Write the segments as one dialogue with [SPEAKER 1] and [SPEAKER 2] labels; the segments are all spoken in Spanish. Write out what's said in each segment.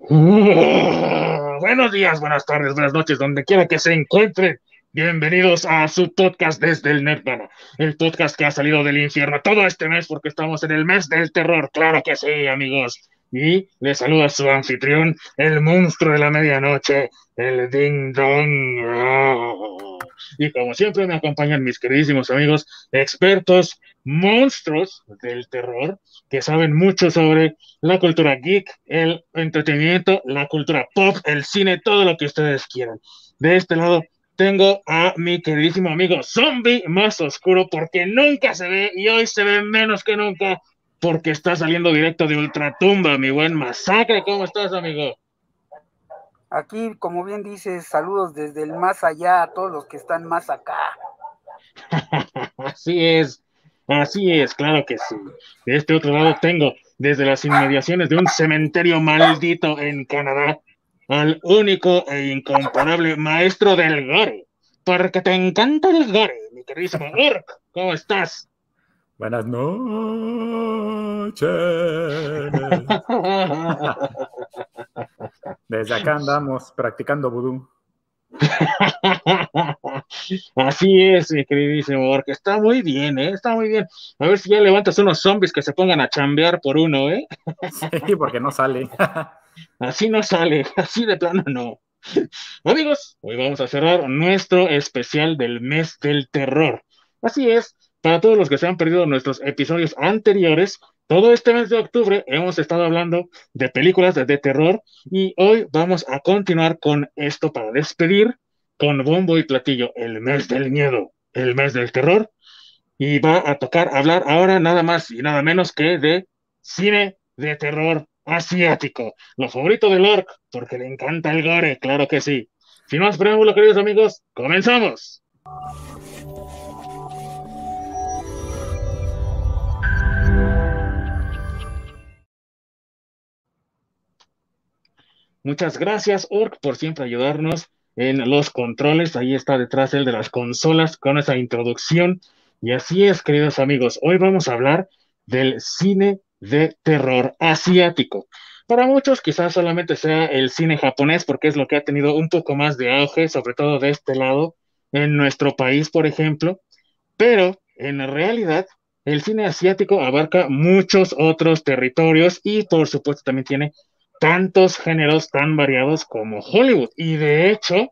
[SPEAKER 1] buenos días, buenas tardes, buenas noches, donde quiera que se encuentren. Bienvenidos a su podcast desde el Nirvana, el podcast que ha salido del infierno todo este mes porque estamos en el mes del terror, claro que sí, amigos. Y les saluda su anfitrión, el monstruo de la medianoche, el Ding Dong. Y como siempre me acompañan mis queridísimos amigos, expertos, monstruos del terror, que saben mucho sobre la cultura geek, el entretenimiento, la cultura pop, el cine, todo lo que ustedes quieran. De este lado tengo a mi queridísimo amigo zombie más oscuro porque nunca se ve y hoy se ve menos que nunca porque está saliendo directo de Ultratumba, mi buen masacre. ¿Cómo estás, amigo?
[SPEAKER 2] Aquí, como bien dices, saludos desde el más allá a todos los que están más acá.
[SPEAKER 1] así es, así es, claro que sí. De este otro lado tengo, desde las inmediaciones de un cementerio maldito en Canadá, al único e incomparable maestro del gore, porque te encanta el gore, mi queridísimo Urk. ¿Cómo estás?
[SPEAKER 3] Buenas noches. Desde acá andamos practicando vudú.
[SPEAKER 1] Así es, mi queridísimo Ork. Está muy bien, ¿eh? Está muy bien. A ver si ya levantas unos zombies que se pongan a chambear por uno, ¿eh?
[SPEAKER 3] Sí, porque no sale.
[SPEAKER 1] Así no sale, así de plano no. Amigos, hoy vamos a cerrar nuestro especial del mes del terror. Así es, para todos los que se han perdido nuestros episodios anteriores, todo este mes de octubre hemos estado hablando de películas de terror y hoy vamos a continuar con esto para despedir con bombo y platillo el mes del miedo, el mes del terror y va a tocar hablar ahora nada más y nada menos que de cine de terror asiático, lo favorito del orc, porque le encanta el gore, claro que sí. Sin más preámbulo, queridos amigos, comenzamos. Muchas gracias, Orc, por siempre ayudarnos en los controles. Ahí está detrás el de las consolas con esa introducción. Y así es, queridos amigos, hoy vamos a hablar del cine de terror asiático. Para muchos quizás solamente sea el cine japonés porque es lo que ha tenido un poco más de auge, sobre todo de este lado, en nuestro país, por ejemplo, pero en realidad el cine asiático abarca muchos otros territorios y por supuesto también tiene tantos géneros tan variados como Hollywood. Y de hecho,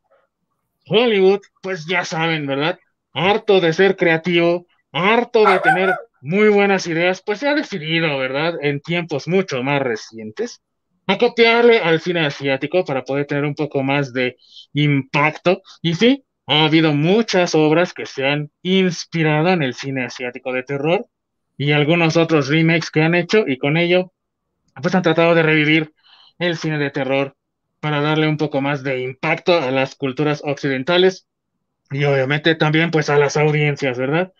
[SPEAKER 1] Hollywood, pues ya saben, ¿verdad? Harto de ser creativo, harto de tener muy buenas ideas, pues se ha decidido, ¿verdad? En tiempos mucho más recientes, a copiarle al cine asiático para poder tener un poco más de impacto. Y sí, ha habido muchas obras que se han inspirado en el cine asiático de terror y algunos otros remakes que han hecho y con ello pues han tratado de revivir el cine de terror para darle un poco más de impacto a las culturas occidentales y obviamente también pues a las audiencias, ¿verdad?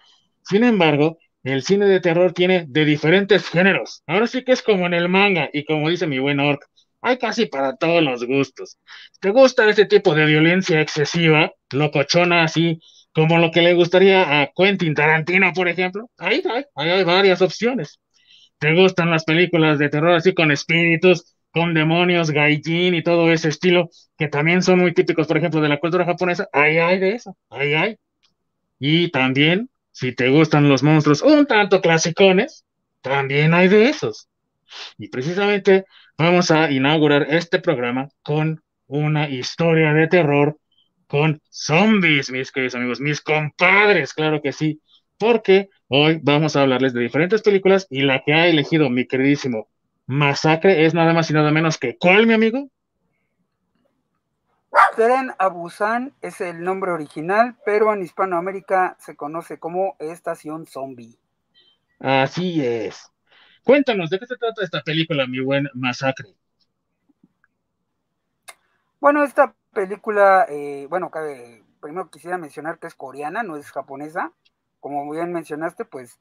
[SPEAKER 1] Sin embargo, el cine de terror tiene de diferentes géneros. Ahora sí que es como en el manga y como dice mi buen orc, hay casi para todos los gustos. ¿Te gusta este tipo de violencia excesiva, locochona así, como lo que le gustaría a Quentin Tarantino, por ejemplo? Ahí hay, ahí hay varias opciones. ¿Te gustan las películas de terror así con espíritus, con demonios, gaijin y todo ese estilo, que también son muy típicos, por ejemplo, de la cultura japonesa? Ahí hay de eso, ahí hay. Y también si te gustan los monstruos un tanto clasicones, también hay de esos. Y precisamente vamos a inaugurar este programa con una historia de terror con zombies, mis queridos amigos, mis compadres, claro que sí, porque hoy vamos a hablarles de diferentes películas y la que ha elegido mi queridísimo Masacre es nada más y nada menos que ¿cuál, mi amigo?
[SPEAKER 2] Tren Abusan es el nombre original, pero en Hispanoamérica se conoce como Estación Zombie.
[SPEAKER 1] Así es. Cuéntanos, ¿de qué se trata esta película, mi buen Masacre?
[SPEAKER 2] Bueno, esta película, eh, bueno, primero quisiera mencionar que es coreana, no es japonesa. Como bien mencionaste, pues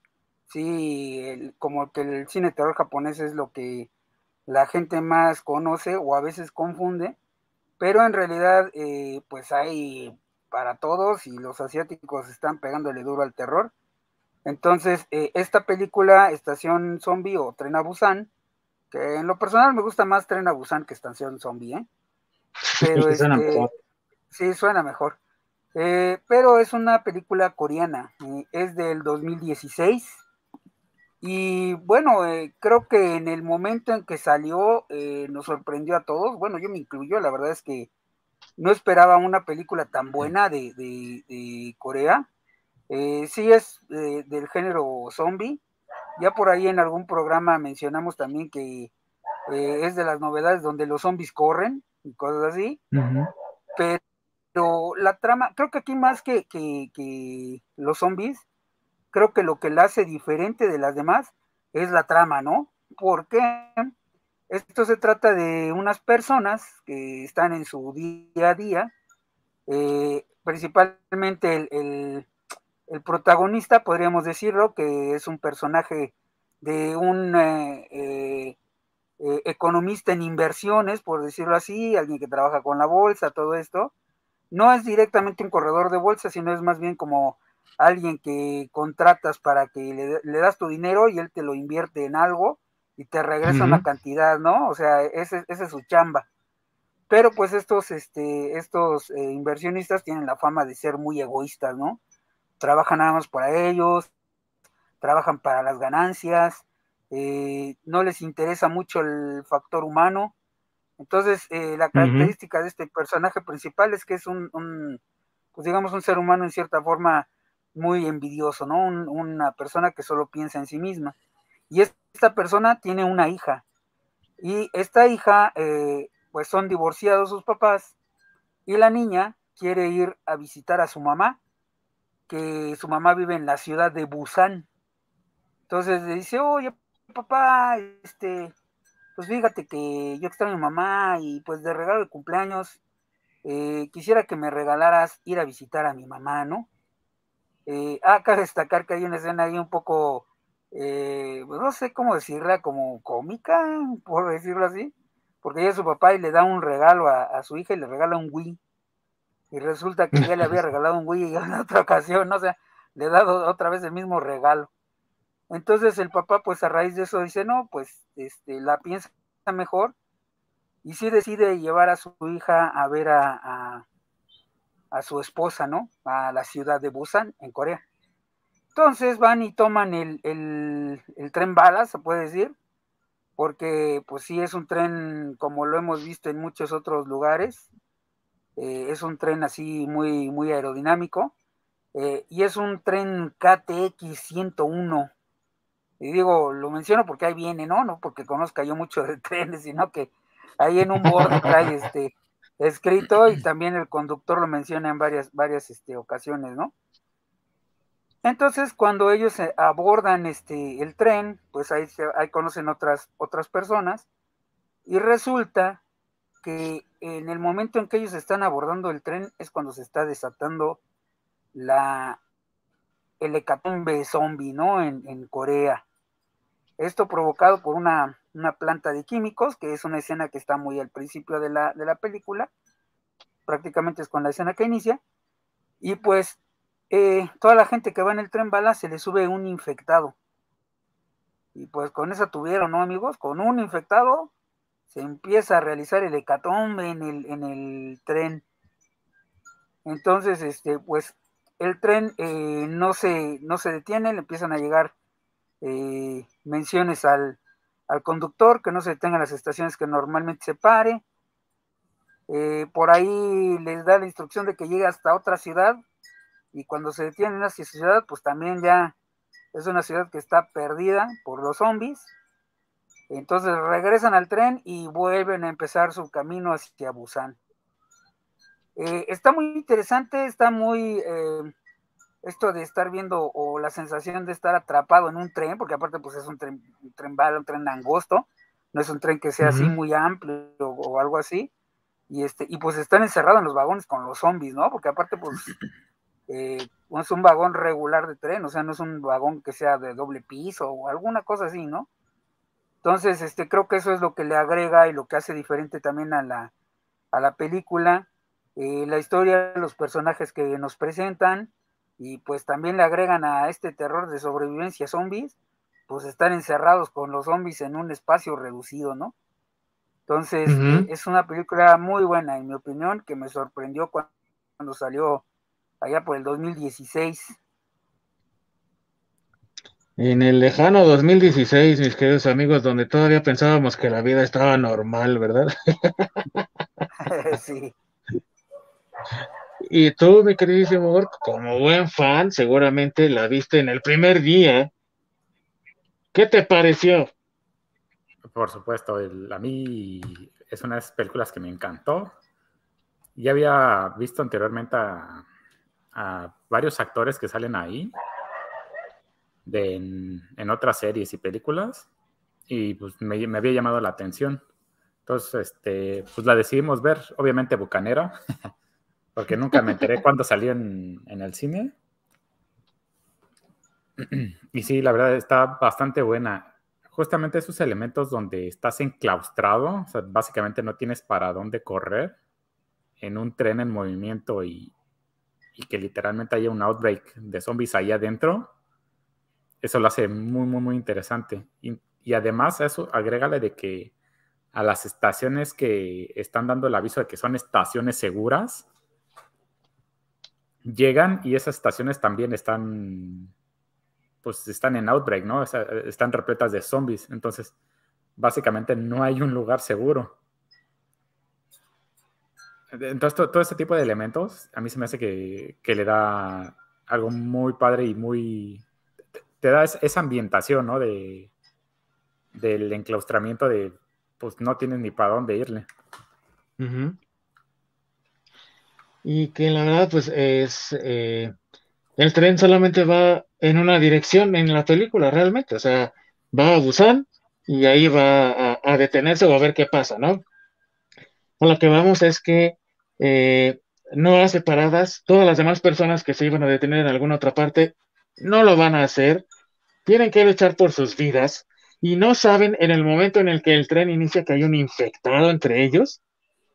[SPEAKER 2] sí, como que el cine terror japonés es lo que la gente más conoce o a veces confunde pero en realidad eh, pues hay para todos y los asiáticos están pegándole duro al terror. Entonces, eh, esta película, Estación Zombie o Tren a Busan, Que en lo personal me gusta más Tren a Busan que Estación Zombie, ¿eh?
[SPEAKER 1] Pero suena este, mejor.
[SPEAKER 2] Sí, suena mejor. Eh, pero es una película coreana, es del 2016. Y bueno, eh, creo que en el momento en que salió nos sorprendió a todos. Bueno, yo me incluyo, la verdad es que no esperaba una película tan buena de, de, Corea. sí es del género zombie. Ya por ahí en algún programa mencionamos también que es de las novedades donde los zombies corren y cosas así. Pero pero la trama, creo que aquí más que, que, los zombies, creo que lo que la hace diferente de las demás es la trama, ¿no? Porque esto se trata de unas personas que están en su día a día, eh, principalmente el, protagonista, podríamos decirlo, que es un personaje de un eh, eh, economista en inversiones, por decirlo así, alguien que trabaja con la bolsa, todo esto, no es directamente un corredor de bolsa, sino es más bien como alguien que contratas para que le, das tu dinero y él te lo invierte en algo y te regresa una cantidad, ¿no? O sea, ese, ese, es su chamba. Pero pues estos, este, estos eh, inversionistas tienen la fama de ser muy egoístas, ¿no? Trabajan nada más para ellos, trabajan para las ganancias, eh, no les interesa mucho el factor humano, entonces, eh, la característica de este personaje principal es que es un, pues digamos, un ser humano en cierta forma muy envidioso, ¿no? una persona que solo piensa en sí misma. Y esta persona tiene una hija. Y esta hija, eh, pues son divorciados sus papás. Y la niña quiere ir a visitar a su mamá, que su mamá vive en la ciudad de Busan. Entonces le dice, oye, papá, este, pues fíjate que yo extraño a mi mamá y pues de regalo de cumpleaños eh, quisiera que me regalaras ir a visitar a mi mamá, ¿no? Eh, acá destacar que hay una escena ahí un poco, eh, pues no sé cómo decirla, como cómica, por decirlo así, porque ella es su papá y le da un regalo a, su hija y le regala un Wii. Y resulta que ya le había regalado un Wii en otra ocasión, ¿no? o sea, le ha dado otra vez el mismo regalo. Entonces el papá, pues a raíz de eso dice, no, pues este, la piensa mejor y sí decide llevar a su hija a ver a, a, su esposa, ¿no? A la ciudad de Busan, en Corea. Entonces van y toman el, el, tren bala, se puede decir, porque pues sí es un tren como lo hemos visto en muchos otros lugares, eh, es un tren así muy, muy aerodinámico, eh, y es un tren KTX 101, y digo, lo menciono porque ahí viene, ¿no? No porque conozca yo mucho de trenes, sino que ahí en un borde trae este escrito y también el conductor lo menciona en varias, varias este, ocasiones, ¿no? Entonces, cuando ellos abordan este, el tren, pues ahí, ahí conocen otras, otras personas y resulta que en el momento en que ellos están abordando el tren es cuando se está desatando la, el hecatombe zombie, ¿no? En, en Corea. Esto provocado por una, planta de químicos, que es una escena que está muy al principio de la, película, prácticamente es con la escena que inicia, y pues eh, toda la gente que va en el tren bala se le sube un infectado. Y pues con eso tuvieron, ¿no, amigos? Con un infectado se empieza a realizar el hecatombe en el, en el tren. Entonces, este, pues el tren eh, no, se, no se detiene, le empiezan a llegar eh, menciones al, conductor, que no se detenga las estaciones que normalmente se pare. Eh, por ahí les da la instrucción de que llegue hasta otra ciudad y cuando se detienen en esa ciudad, pues también ya es una ciudad que está perdida por los zombies. Entonces regresan al tren y vuelven a empezar su camino hacia Busan. Eh, está muy interesante, está muy esto de estar viendo o la sensación de estar atrapado en un tren, porque aparte pues es un tren, un tren bala, un tren angosto, no es un tren que sea así muy amplio o, algo así, y este, y pues están encerrados en los vagones con los zombies, ¿no? Porque aparte pues eh, no es un vagón regular de tren, o sea, no es un vagón que sea de doble piso o alguna cosa así, ¿no? Entonces, este, creo que eso es lo que le agrega y lo que hace diferente también a la, a la película, eh, la historia, los personajes que nos presentan, y pues también le agregan a este terror de sobrevivencia zombies, pues están encerrados con los zombies en un espacio reducido, ¿no? Entonces, es una película muy buena, en mi opinión, que me sorprendió cuando, cuando salió allá por el 2016.
[SPEAKER 1] En el lejano 2016, mis queridos amigos, donde todavía pensábamos que la vida estaba normal, ¿verdad?
[SPEAKER 2] sí.
[SPEAKER 1] Y tú, mi queridísimo Orc, como buen fan, seguramente la viste en el primer día. ¿Qué te pareció?
[SPEAKER 3] Por supuesto, a mí es una de esas películas que me encantó. Ya había visto anteriormente a, varios actores que salen ahí en otras series y películas y pues me, me había llamado la atención. Entonces, este, pues la decidimos ver, obviamente Bucanera, porque nunca me enteré cuándo salió en, el cine. Y sí, la verdad está bastante buena. Justamente esos elementos donde estás enclaustrado, o sea, básicamente no tienes para dónde correr en un tren en movimiento y, que literalmente haya un outbreak de zombies ahí adentro, eso lo hace muy, muy, muy interesante. Y, y además eso agrégale de que a las estaciones que están dando el aviso de que son estaciones seguras, llegan y esas estaciones también están, pues están en outbreak, ¿no? Están repletas de zombies. Entonces, básicamente no hay un lugar seguro. Entonces, to- todo, este tipo de elementos a mí se me hace que, que le da algo muy padre y muy... te- da es- esa ambientación, ¿no? De, del enclaustramiento de, pues no tienes ni para dónde irle.
[SPEAKER 1] Ujú. Y que la verdad, pues es... eh, el tren solamente va en una dirección en la película, realmente. O sea, va a Busan y ahí va a, detenerse o a ver qué pasa, ¿no? A lo que vamos es que eh, no hace paradas. Todas las demás personas que se iban a detener en alguna otra parte no lo van a hacer. Tienen que luchar por sus vidas y no saben en el momento en el que el tren inicia que hay un infectado entre ellos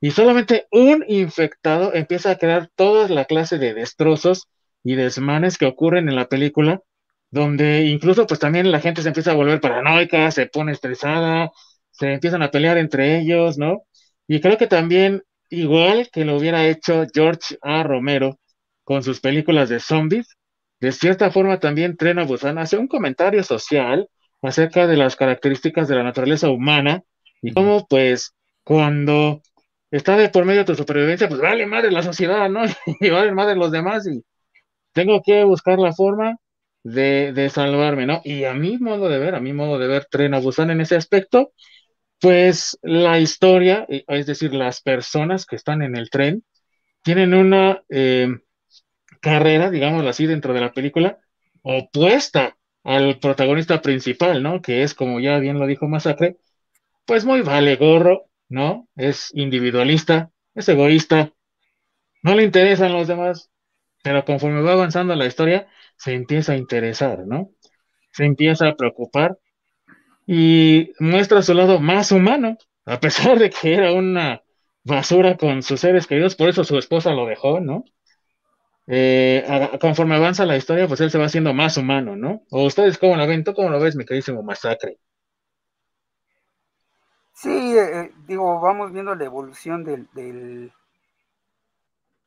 [SPEAKER 1] y solamente un infectado empieza a crear toda la clase de destrozos y desmanes que ocurren en la película, donde incluso pues también la gente se empieza a volver paranoica, se pone estresada, se empiezan a pelear entre ellos, ¿no? Y creo que también, igual que lo hubiera hecho George A. Romero con sus películas de zombies, de cierta forma también Tren a Busan hace un comentario social acerca de las características de la naturaleza humana y cómo pues cuando está de por medio de tu supervivencia, pues vale madre la sociedad, ¿no? Y vale madre los demás y tengo que buscar la forma de, salvarme, ¿no? Y a mi modo de ver, a mi modo de ver Tren a Busan en ese aspecto, pues la historia, eh, es decir, las personas que están en el tren, tienen una eh, carrera, digámoslo así, dentro de la película, opuesta al protagonista principal, ¿no? Que es, como ya bien lo dijo Masacre, pues muy vale gorro, ¿no? Es individualista, es egoísta, no le interesan los demás, pero conforme va avanzando la historia, se empieza a interesar, ¿no? Se empieza a preocupar y muestra su lado más humano, a pesar de que era una basura con sus seres queridos, por eso su esposa lo dejó, ¿no? Eh, conforme avanza la historia, pues él se va haciendo más humano, ¿no? ¿O ustedes cómo lo ven? ¿Tú cómo lo ves, mi queridísimo Masacre?
[SPEAKER 2] Sí, eh, digo, vamos viendo la evolución del, del,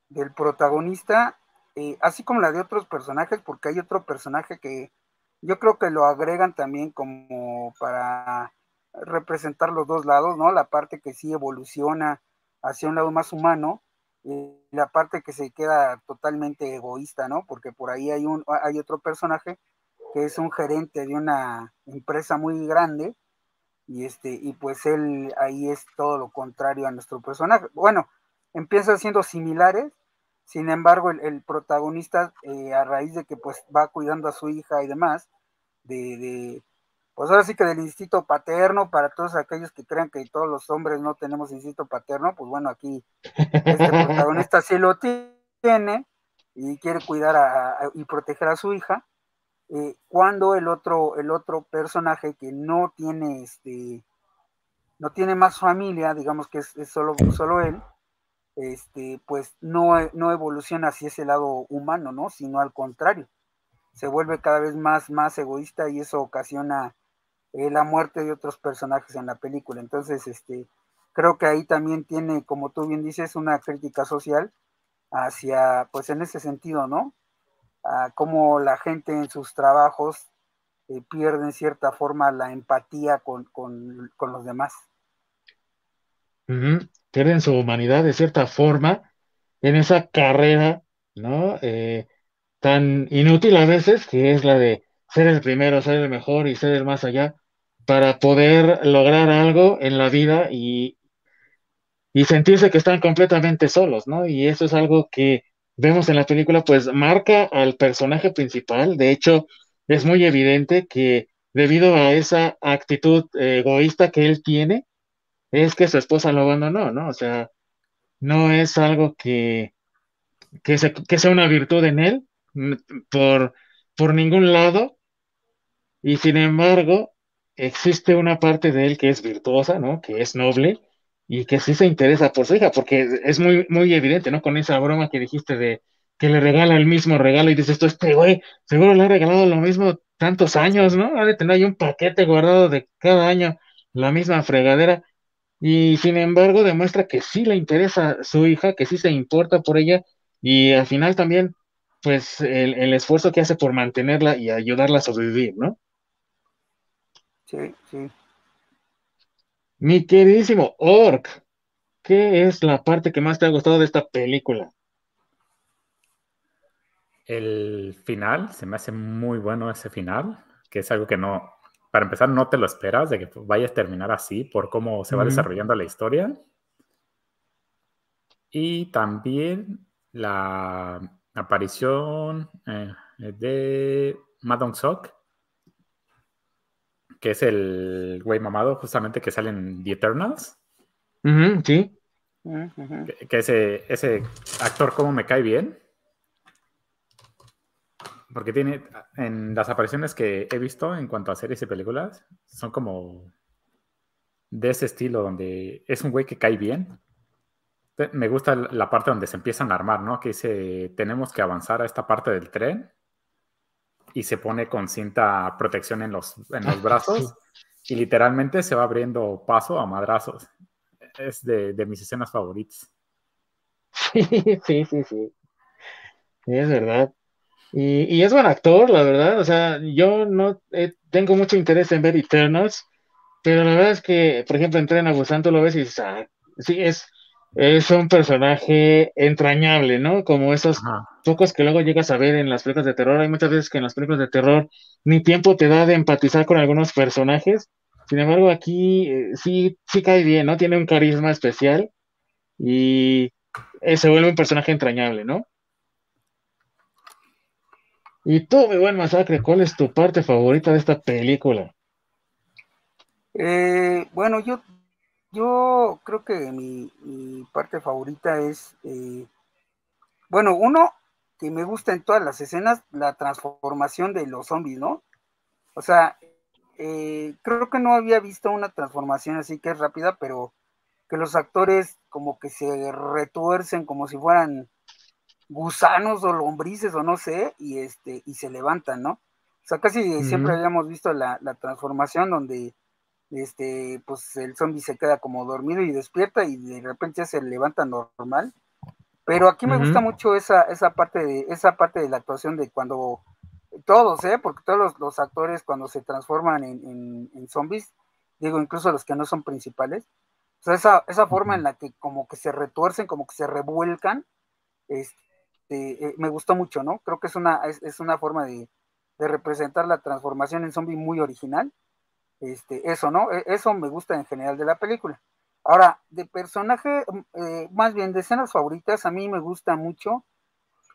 [SPEAKER 2] del protagonista, eh, así como la de otros personajes, porque hay otro personaje que yo creo que lo agregan también como para representar los dos lados, ¿no? La parte que sí evoluciona hacia un lado más humano y la parte que se queda totalmente egoísta, ¿no? Porque por ahí hay un hay otro personaje que es un gerente de una empresa muy grande y este y pues él ahí es todo lo contrario a nuestro personaje. Bueno, empieza siendo similares, sin embargo el, el protagonista eh, a raíz de que pues va cuidando a su hija y demás, de, de, pues ahora sí que del instinto paterno para todos aquellos que crean que todos los hombres no tenemos instinto paterno, pues bueno, aquí este protagonista sí lo tiene y quiere cuidar a, a, y proteger a su hija eh, cuando el otro, el otro personaje que no tiene este no tiene más familia, digamos que es, es solo, solo él, este, pues no, no evoluciona hacia ese lado humano, ¿no? Sino al contrario. se vuelve cada vez más, más egoísta y eso ocasiona eh, la muerte de otros personajes en la película. Entonces, este, creo que ahí también tiene, como tú bien dices, una crítica social hacia, pues en ese sentido, ¿no? A cómo la gente en sus trabajos eh, pierde en cierta forma la empatía con, los demás.
[SPEAKER 1] Pierden su humanidad de cierta forma en esa carrera, ¿no? Eh, tan inútil a veces, que es la de ser el primero, ser el mejor y ser el más allá, para poder lograr algo en la vida y, y sentirse que están completamente solos, ¿no? Y eso es algo que vemos en la película, pues marca al personaje principal. De hecho, es muy evidente que debido a esa actitud egoísta que él tiene, es que su esposa lo abandonó, ¿no? O sea, no es algo que, que, que sea una virtud en él por, por ningún lado, y sin embargo, existe una parte de él que es virtuosa, ¿no? Que es noble y que sí se interesa por su hija, porque es muy, muy evidente, ¿no? Con esa broma que dijiste de que le regala el mismo regalo y dices, esto este güey, seguro le ha regalado lo mismo tantos años, ¿no? Ha de tener ahí un paquete guardado de cada año, la misma fregadera. Y sin embargo demuestra que sí le interesa su hija, que sí se importa por ella y al final también, pues el, el esfuerzo que hace por mantenerla y ayudarla a sobrevivir, ¿no?
[SPEAKER 2] Sí, sí.
[SPEAKER 1] Mi queridísimo Orc, ¿qué es la parte que más te ha gustado de esta película?
[SPEAKER 3] El final, se me hace muy bueno ese final, que es algo que no, para empezar, no te lo esperas de que vayas a terminar así por cómo se va desarrollando la historia. Y también la aparición eh, de Madong Sok, que es el güey mamado justamente que sale en The Eternals.
[SPEAKER 1] sí.
[SPEAKER 3] que, ese, ese actor como me cae bien. Porque tiene, en las apariciones que he visto en cuanto a series y películas, son como de ese estilo, donde es un güey que cae bien. Me gusta la parte donde se empiezan a armar, ¿no? Que dice, tenemos que avanzar a esta parte del tren y se pone con cinta protección en los, en los brazos y literalmente se va abriendo paso a madrazos. Es de, mis escenas favoritas.
[SPEAKER 1] Sí, sí, sí, sí. Es verdad. Y, es buen actor, la verdad. O sea, yo no tengo mucho interés en ver Eternals, pero la verdad es que, por ejemplo, en Tren a lo ves y dices, ah, sí, es, es un personaje entrañable, ¿no? Como esos pocos que luego llegas a ver en las películas de terror. Hay muchas veces que en las películas de terror ni tiempo te da de empatizar con algunos personajes. Sin embargo, aquí eh, sí, sí cae bien, ¿no? Tiene un carisma especial y eh, se vuelve un personaje entrañable, ¿no? Y tú, mi buen masacre, ¿cuál es tu parte favorita de esta película?
[SPEAKER 2] Eh, bueno, yo yo creo que mi, parte favorita es, eh, bueno, uno que me gusta en todas las escenas, la transformación de los zombies, ¿no? O sea, eh, creo que no había visto una transformación así que es rápida, pero que los actores como que se retuercen como si fueran gusanos o lombrices o no sé, y este, y se levantan, ¿no? O sea, casi siempre habíamos visto la, la transformación donde este, pues el zombie se queda como dormido y despierta y de repente ya se levanta normal. Pero aquí me gusta mucho esa, esa parte de, esa parte de la actuación de cuando todos, ¿eh? porque todos los, actores cuando se transforman en, zombies, digo, incluso los que no son principales, o sea, esa, esa forma en la que como que se retuercen, como que se revuelcan, este, eh, me gustó mucho, ¿no? Creo que es una, es, una forma de, de, representar la transformación en zombie muy original este, eso, ¿no? E, eso me gusta en general de la película. Ahora, de personaje, mm, eh, más bien de escenas favoritas, a mí me gusta mucho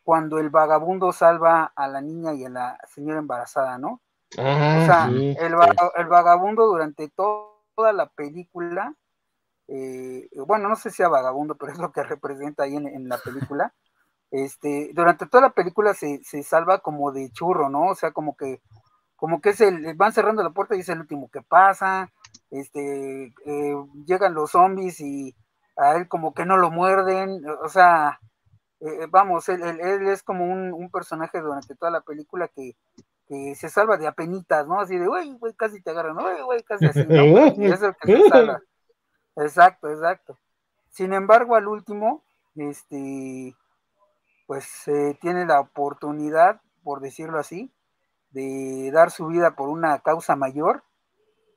[SPEAKER 2] cuando el vagabundo salva a la niña y a la señora embarazada, ¿no?
[SPEAKER 1] Ah,
[SPEAKER 2] o sea, el, vagabundo durante toda la película, eh, bueno, no sé si sea vagabundo, pero es lo que representa ahí en, la película. Este, durante toda la película se, se, salva como de churro, ¿no? O sea, como que como que es el, van cerrando la puerta y es el último que pasa, este, eh, llegan los zombies y a él como que no lo muerden, o sea, eh, vamos, él, es como un, personaje durante toda la película que, se salva de apenitas, ¿no? Así de, güey, güey, casi te agarran, güey, güey, casi así, es el que se salva. Exacto, exacto. Sin embargo, al último, este, pues tiene la oportunidad, por decirlo así, de dar su vida por una causa mayor.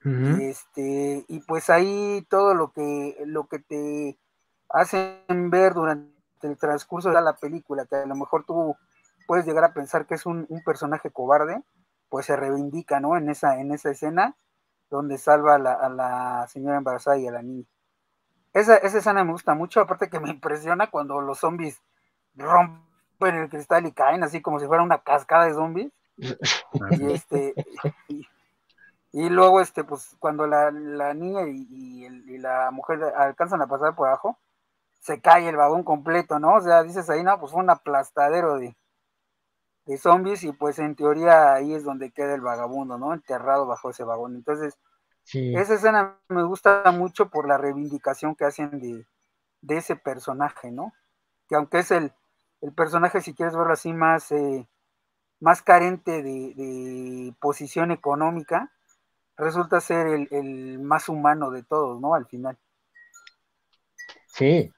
[SPEAKER 2] y este, y pues ahí todo lo que, lo que te hacen ver durante el transcurso de la película, que a lo mejor tú puedes llegar a pensar que es un, personaje cobarde, pues se reivindica, ¿no? En esa, en esa escena donde salva a la, a la señora embarazada y a la niña. Esa, esa escena me gusta mucho, aparte que me impresiona cuando los zombies rompen el cristal y caen así como si fuera una cascada de zombies. y este y, luego este pues cuando la, niña y, la mujer alcanzan a pasar por abajo, se cae el vagón completo, ¿no? O sea, dices ahí, no, pues fue un aplastadero de, de zombies y pues en teoría ahí es donde queda el vagabundo, ¿no? Enterrado bajo ese vagón. Entonces, esa escena me gusta mucho por la reivindicación que hacen de, ese personaje, ¿no? Que aunque es el, personaje, si quieres verlo así, más, eh, más carente de, posición económica, resulta ser el, más humano de todos, ¿no? Al final.
[SPEAKER 1] Sí,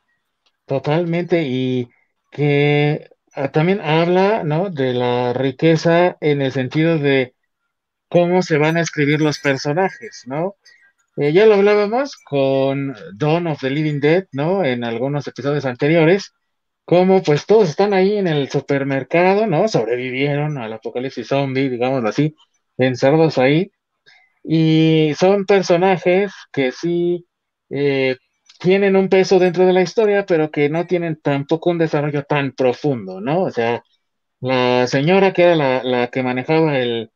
[SPEAKER 1] totalmente. Y que ah, también habla, ¿no? De la riqueza en el sentido de cómo se van a escribir los personajes, ¿no? Eh, ya lo hablábamos con Dawn of the Living Dead, ¿no? En algunos episodios anteriores, cómo pues todos están ahí en el supermercado, ¿no? Sobrevivieron al apocalipsis zombie, digámoslo así, encerrados ahí. Y son personajes que sí eh, tienen un peso dentro de la historia, pero que no tienen tampoco un desarrollo tan profundo, ¿no? O sea, la señora que era la, la que manejaba el,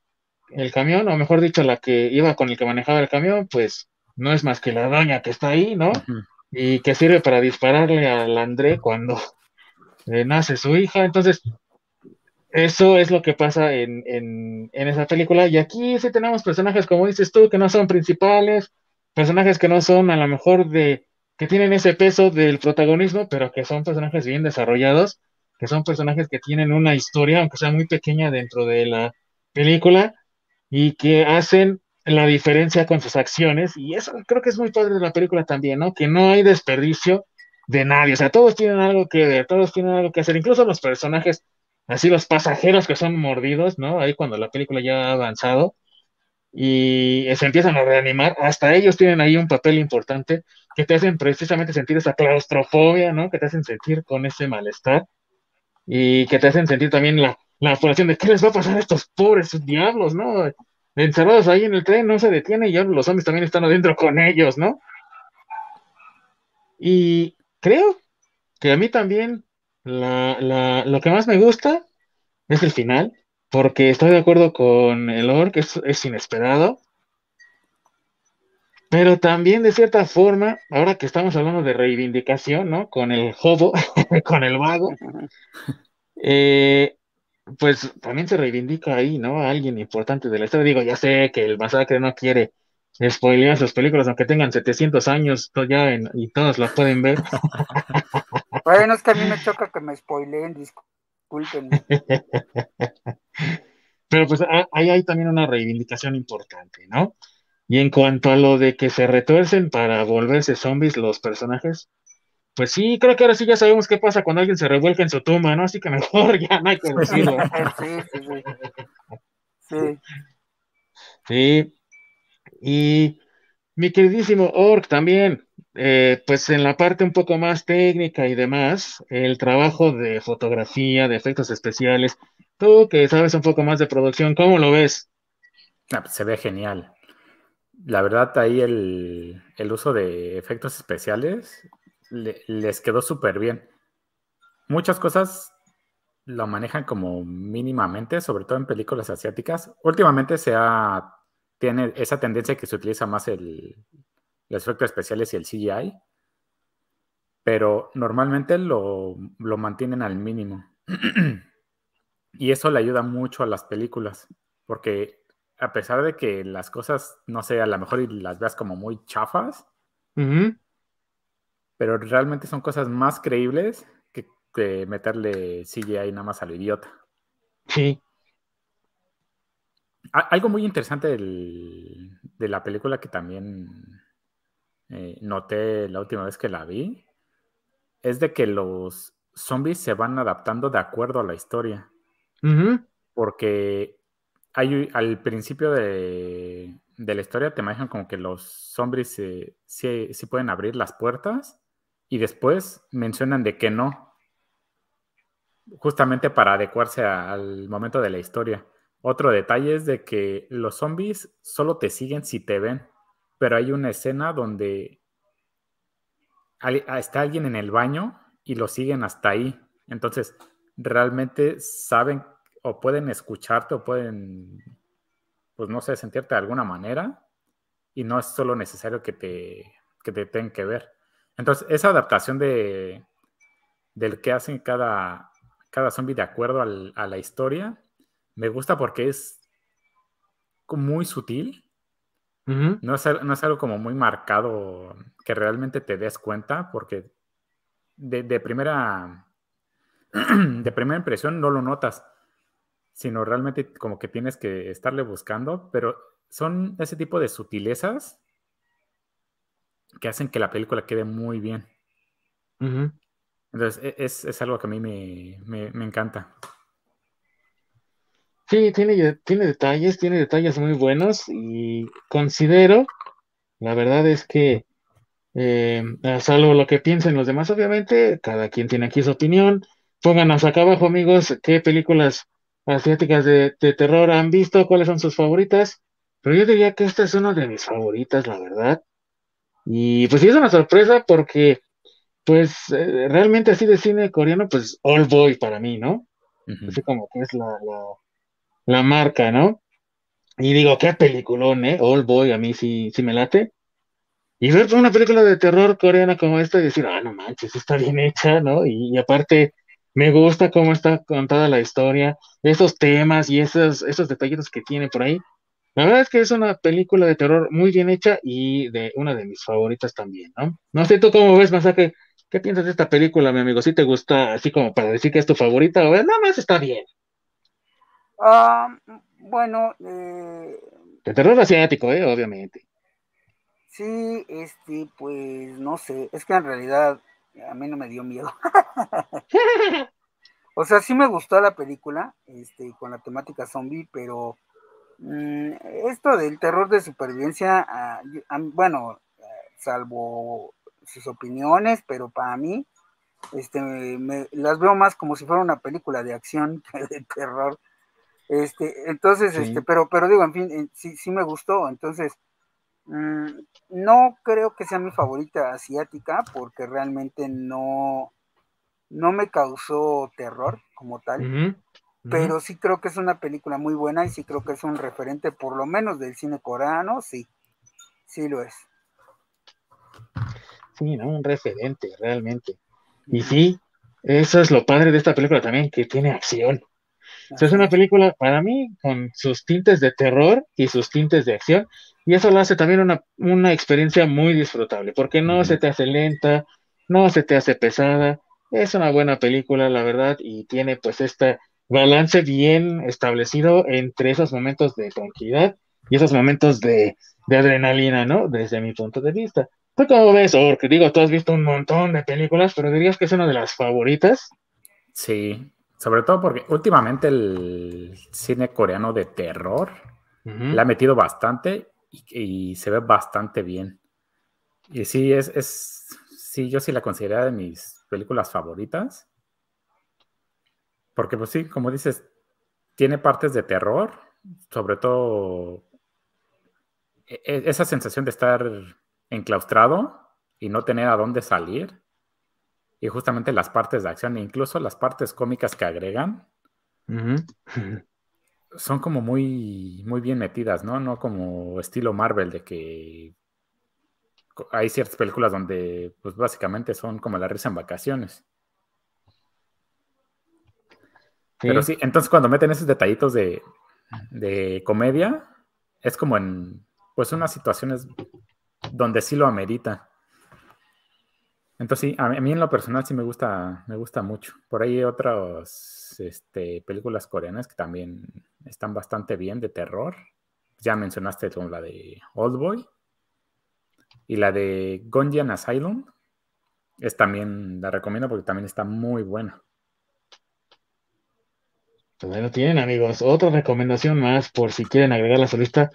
[SPEAKER 1] el camión, o mejor dicho, la que iba con el que manejaba el camión, pues no es más que la doña que está ahí, ¿no? Y que sirve para dispararle al André cuando eh, nace su hija. Entonces, eso es lo que pasa en, en, en, esa película. Y aquí sí tenemos personajes, como dices tú, que no son principales, personajes que no son a lo mejor de, que tienen ese peso del protagonismo, pero que son personajes bien desarrollados, que son personajes que tienen una historia, aunque sea muy pequeña dentro de la película, y que hacen la diferencia con sus acciones, y eso creo que es muy padre de la película también, ¿no? Que no hay desperdicio de nadie, o sea, todos tienen algo que ver, todos tienen algo que hacer, incluso los personajes, así los pasajeros que son mordidos, ¿no? Ahí cuando la película ya ha avanzado y se empiezan a reanimar, hasta ellos tienen ahí un papel importante que te hacen precisamente sentir esa claustrofobia, ¿no? Que te hacen sentir con ese malestar y que te hacen sentir también la la de qué les va a pasar a estos pobres diablos, ¿no? Encerrados ahí en el tren, no se detiene y los zombies también están adentro con ellos, ¿no? Y creo que a mí también lo que más me gusta es el final, porque estoy de acuerdo con el Or, que es, inesperado, pero también de cierta forma, ahora que estamos hablando de reivindicación, ¿no? Con el jobo, con el vago, eh, pues también se reivindica ahí, ¿no? alguien importante de la historia. Digo, ya sé que el masacre no quiere spoilear sus películas, aunque tengan 700 años ya y todos las pueden ver.
[SPEAKER 2] Bueno, es que a mí me choca que me spoileen, disculpen.
[SPEAKER 1] Pero pues ahí hay también una reivindicación importante, ¿no? Y en cuanto a lo de que se retuercen para volverse zombies los personajes, pues sí, creo que ahora sí ya sabemos qué pasa cuando alguien se revuelca en su tumba, ¿no? Así que mejor ya no hay que decirlo. sí, sí, sí. Sí. Y mi queridísimo Orc también, eh, pues en la parte un poco más técnica y demás, el trabajo de fotografía, de efectos especiales, tú que sabes un poco más de producción, ¿cómo lo ves?
[SPEAKER 3] Ah, pues se ve genial. La verdad, ahí el, el uso de efectos especiales les quedó súper bien. Muchas cosas lo manejan como mínimamente, sobre todo en películas asiáticas. Últimamente se ha, tiene esa tendencia que se utiliza más el, los efectos especiales y el CGI, pero normalmente lo, lo mantienen al mínimo. y eso le ayuda mucho a las películas, porque a pesar de que las cosas, no sé, a lo mejor las veas como muy chafas, pero realmente son cosas más creíbles que que meterle CGI nada más a lo idiota.
[SPEAKER 1] Sí.
[SPEAKER 3] Algo muy interesante de la película que también eh, noté la última vez que la vi es de que los zombies se van adaptando de acuerdo a la historia. Porque hay, al principio de, la historia te imaginan como que los zombies sí pueden abrir las puertas y después mencionan de que no, justamente para adecuarse al momento de la historia. Otro detalle es de que los zombies solo te siguen si te ven, pero hay una escena donde está alguien en el baño y lo siguen hasta ahí. Entonces, realmente saben o pueden escucharte o pueden, pues no sé, sentirte de alguna manera y no es solo necesario que te, que te tengan que ver. Entonces, esa adaptación de, del que hacen cada, cada zombie de acuerdo a la historia, me gusta porque es muy sutil. no, es, no, es, algo como muy marcado que realmente te des cuenta, porque de, de, primera de primera impresión no lo notas, sino realmente como que tienes que estarle buscando, pero son ese tipo de sutilezas que hacen que la película quede muy bien. Entonces, e, es, algo que a mí me, encanta.
[SPEAKER 1] Sí, tiene, tiene detalles, tiene detalles muy buenos y considero, la verdad es que, eh, salvo lo que piensen los demás, obviamente, cada quien tiene aquí su opinión. Pónganos acá abajo, amigos, qué películas asiáticas de, de terror han visto, cuáles son sus favoritas. Pero yo diría que esta es una de mis favoritas, la verdad. Y pues sí es una sorpresa porque, pues, eh, realmente así de cine coreano, pues, All Boy para mí, ¿no? Así como que es la, la, marca, ¿no? Y digo, qué peliculón, ¿eh? All Boy, a mí sí, sí me late. Y ver una película de terror coreana como esta y decir, ah, no manches, está bien hecha, ¿no? Y, aparte, me gusta cómo está contada la historia, esos temas y esos, esos detallitos que tiene por ahí. La verdad es que es una película de terror muy bien hecha y de una de mis favoritas también, ¿no? No sé tú cómo ves, Masake. ¿Qué piensas de esta película, mi amigo? ¿Sí te gusta así como para decir que es tu favorita o nada más está bien?
[SPEAKER 2] Ah, bueno, eh...
[SPEAKER 1] de terror asiático, ¿eh? Obviamente.
[SPEAKER 2] Sí, este, pues no sé, es que en realidad a mí no me dio miedo. o sea, sí me gustó la película, este, con la temática zombie, pero Mm, esto del terror de supervivencia, ah, bueno, salvo sus opiniones, pero para mí, este, me, las veo más como si fuera una película de acción que de terror. Este, entonces, este, pero, pero digo, en fin, sí, sí me gustó. Entonces, mm, no creo que sea mi favorita asiática, porque realmente no, no me causó terror como tal pero sí creo que es una película muy buena y sí creo que es un referente, por lo menos del cine coreano, sí, sí lo es.
[SPEAKER 1] Sí, ¿no? Un referente, realmente. Y sí, eso es lo padre de esta película también, que tiene acción. Es una película, para mí, con sus tintes de terror y sus tintes de acción, y eso lo hace también una, una experiencia muy disfrutable, porque no se te hace lenta, no se te hace pesada, es una buena película, la verdad, y tiene pues esta balance bien establecido entre esos momentos de tranquilidad y esos momentos de, adrenalina, ¿no? Desde mi punto de vista. ¿Tú cómo ves, Porque digo, tú has visto un montón de películas, pero dirías que es una de las favoritas.
[SPEAKER 3] Sí, sobre todo porque últimamente el cine coreano de terror le ha metido bastante y, se ve bastante bien. Y sí, es, es, sí, yo sí la considero de mis películas favoritas. Porque pues sí, como dices, tiene partes de terror, sobre todo e, e, esa sensación de estar enclaustrado y no tener a dónde salir. Y justamente las partes de acción, e incluso las partes cómicas que agregan, son como muy, muy bien metidas, ¿no? No como estilo Marvel, de que hay ciertas películas donde, pues básicamente son como la risa en vacaciones. Pero sí, entonces cuando meten esos detallitos de, comedia, es como en, pues, unas situaciones donde sí lo amerita. Entonces sí, a mí, en lo personal sí me gusta, me gusta mucho. Por ahí otras este, películas coreanas que también están bastante bien de terror. Ya mencionaste la de Old Boy y la de Gonjian Asylum. Es también, la recomiendo porque también está muy buena.
[SPEAKER 1] Pues lo tienen, amigos. Otra recomendación más por si quieren agregar la solista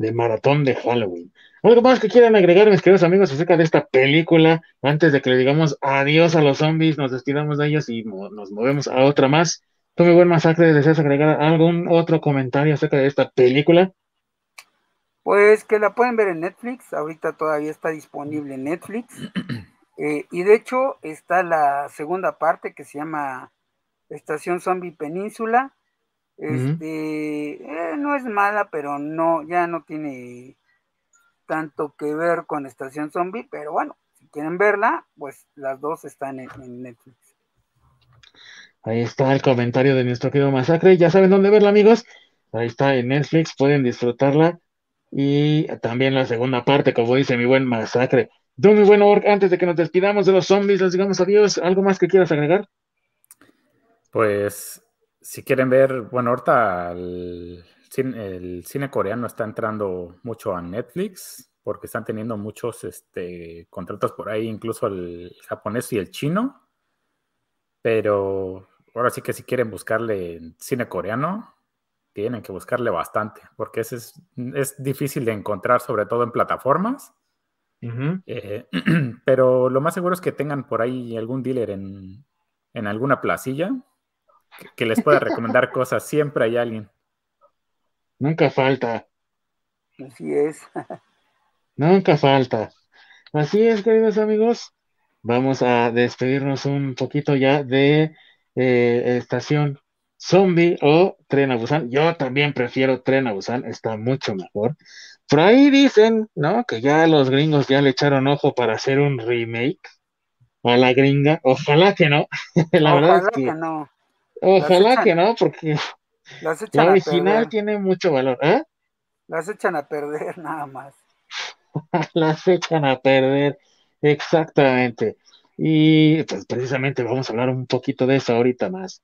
[SPEAKER 1] de maratón de Halloween. ¿Algo más que quieran agregar, mis queridos amigos, acerca de esta película? Antes de que le digamos adiós a los zombies, nos despidamos de ellos y nos movemos a otra más. Tú, buen masacre, ¿deseas agregar algún otro comentario acerca de esta película?
[SPEAKER 2] Pues que la pueden ver en Netflix, ahorita todavía está disponible en Netflix. Eh, y de hecho está la segunda parte que se llama Estación Zombie Península. Este, eh, no es mala, pero no, ya no tiene tanto que ver con Estación Zombie, pero bueno, si quieren verla, pues las dos están en, Netflix.
[SPEAKER 1] Ahí está el comentario de nuestro querido Masacre. Ya saben dónde verla, amigos. Ahí está en Netflix, pueden disfrutarla. Y también la segunda parte, como dice mi buen Masacre. Tú, mi buen Orc, antes de que nos despidamos de los zombies, les digamos adiós. ¿Algo más que quieras agregar?
[SPEAKER 3] Pues si quieren ver, bueno, ahorita el cine, coreano está entrando mucho a Netflix porque están teniendo muchos este, contratos por ahí, incluso el japonés y el chino. Pero ahora sí que si quieren buscarle cine coreano, tienen que buscarle bastante, porque ese es, es difícil de encontrar, sobre todo en plataformas. Eh, pero lo más seguro es que tengan por ahí algún dealer en, en alguna placilla que, les pueda recomendar cosas. Siempre hay alguien.
[SPEAKER 1] Nunca falta.
[SPEAKER 2] Así es.
[SPEAKER 1] Nunca falta. Así es, queridos amigos. Vamos a despedirnos un poquito ya de eh, Estación Zombie o Tren a Busan. Yo también prefiero Tren a Busan, está mucho mejor. Por ahí dicen, ¿no? Que ya los gringos ya le echaron ojo para hacer un remake a la gringa. Ojalá que no. la verdad es que, no. Ojalá que no, porque la original tiene mucho valor. ¿eh?
[SPEAKER 2] Las echan a perder nada más.
[SPEAKER 1] Las echan a perder, exactamente. Y pues precisamente vamos a hablar un poquito de eso ahorita más.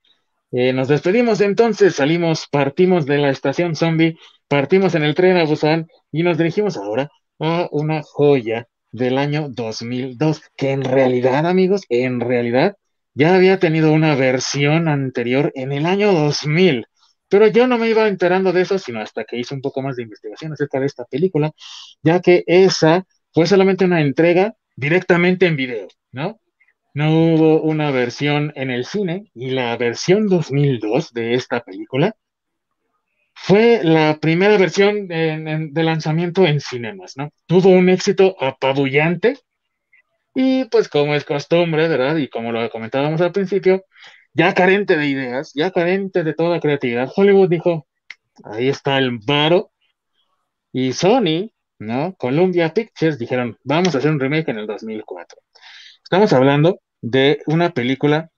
[SPEAKER 1] Eh, nos despedimos entonces, salimos, partimos de la estación zombie, partimos en el tren a Busan y nos dirigimos ahora a una joya del año 2002, que en realidad, amigos, en realidad ya había tenido una versión anterior en el año 2000, pero yo no me iba enterando de eso sino hasta que hice un poco más de investigación acerca de esta película, ya que esa fue solamente una entrega directamente en video, ¿no? No hubo una versión en el cine y la versión 2002 de esta película fue la primera versión de, de lanzamiento en cinemas, ¿no? Tuvo un éxito apabullante y pues como es costumbre, ¿verdad? Y como lo comentábamos al principio, ya carente de ideas, ya carente de toda creatividad, Hollywood dijo, ahí está el varo. Y Sony, ¿no? Columbia Pictures dijeron, vamos a hacer un remake en el 2004. Estamos hablando de una película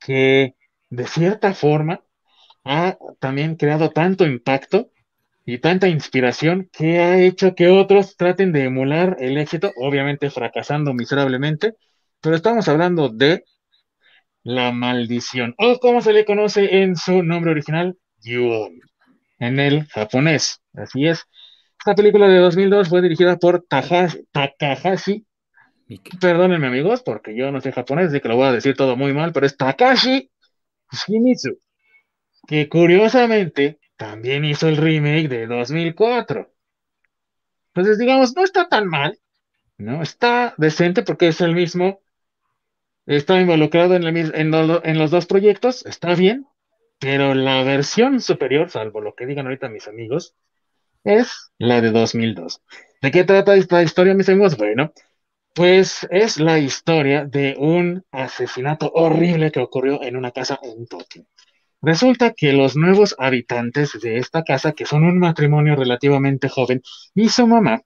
[SPEAKER 1] que de cierta forma ha también creado tanto impacto y tanta inspiración que ha hecho que otros traten de emular el éxito, obviamente fracasando miserablemente, pero estamos hablando de La Maldición, o como se le conoce en su nombre original, yu en el japonés. Así es. Esta película de 2002 fue dirigida por Takahashi. Perdónenme amigos, porque yo no sé japonés, así que lo voy a decir todo muy mal, pero es Takashi Shimizu, que curiosamente también hizo el remake de 2004. Entonces, digamos, no está tan mal, ¿no? Está decente porque es el mismo, está involucrado en, en, los dos proyectos, está bien, pero la versión superior, salvo lo que digan ahorita mis amigos, es la de 2002. ¿De qué trata esta historia, mis amigos? Bueno, pues es la historia de un asesinato horrible que ocurrió en una casa en Tokio. Resulta que los nuevos habitantes de esta casa, que son un matrimonio relativamente joven, y su mamá,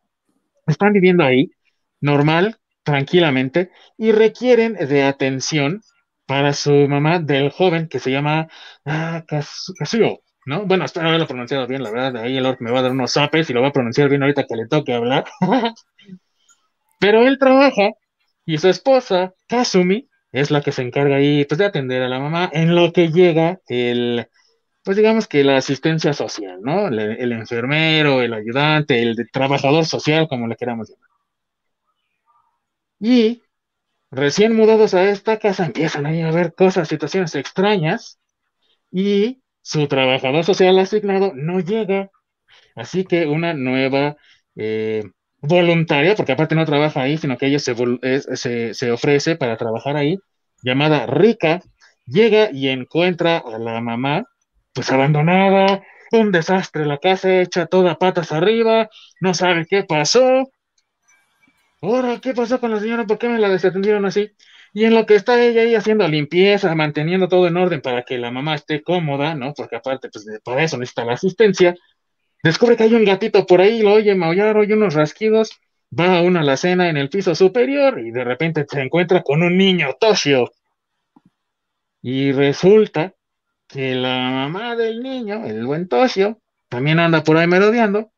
[SPEAKER 1] están viviendo ahí, normal, tranquilamente, y requieren de atención para su mamá del joven que se llama ah, Kazuo, ¿no? Bueno, espero haberlo pronunciado bien, la verdad, ahí el orc me va a dar unos zapes y lo va a pronunciar bien ahorita que le toque hablar. Pero él trabaja Y su esposa, Kasumi, es la que se encarga ahí pues, de atender a la mamá en lo que llega el, pues digamos que la asistencia social, ¿no? El, el enfermero, el ayudante, el trabajador social, como le queramos llamar. Y recién mudados a esta casa empiezan ahí a ver cosas, situaciones extrañas y su trabajador social asignado no llega. Así que una nueva eh, voluntaria, porque aparte no trabaja ahí, sino que ella se, se, ofrece para trabajar ahí, llamada Rica, llega y encuentra a la mamá, pues abandonada, un desastre, la casa hecha toda patas arriba, no sabe qué pasó. Ahora, ¿qué pasó con la señora? ¿Por qué me la desatendieron así? Y en lo que está ella ahí haciendo limpieza, manteniendo todo en orden para que la mamá esté cómoda, ¿no? Porque aparte, pues para eso necesita la asistencia, descubre que hay un gatito por ahí, lo oye maullar, oye unos rasquidos, va a una alacena en el piso superior y de repente se encuentra con un niño, Toshio. Y resulta que la mamá del niño, el buen Toshio, también anda por ahí merodeando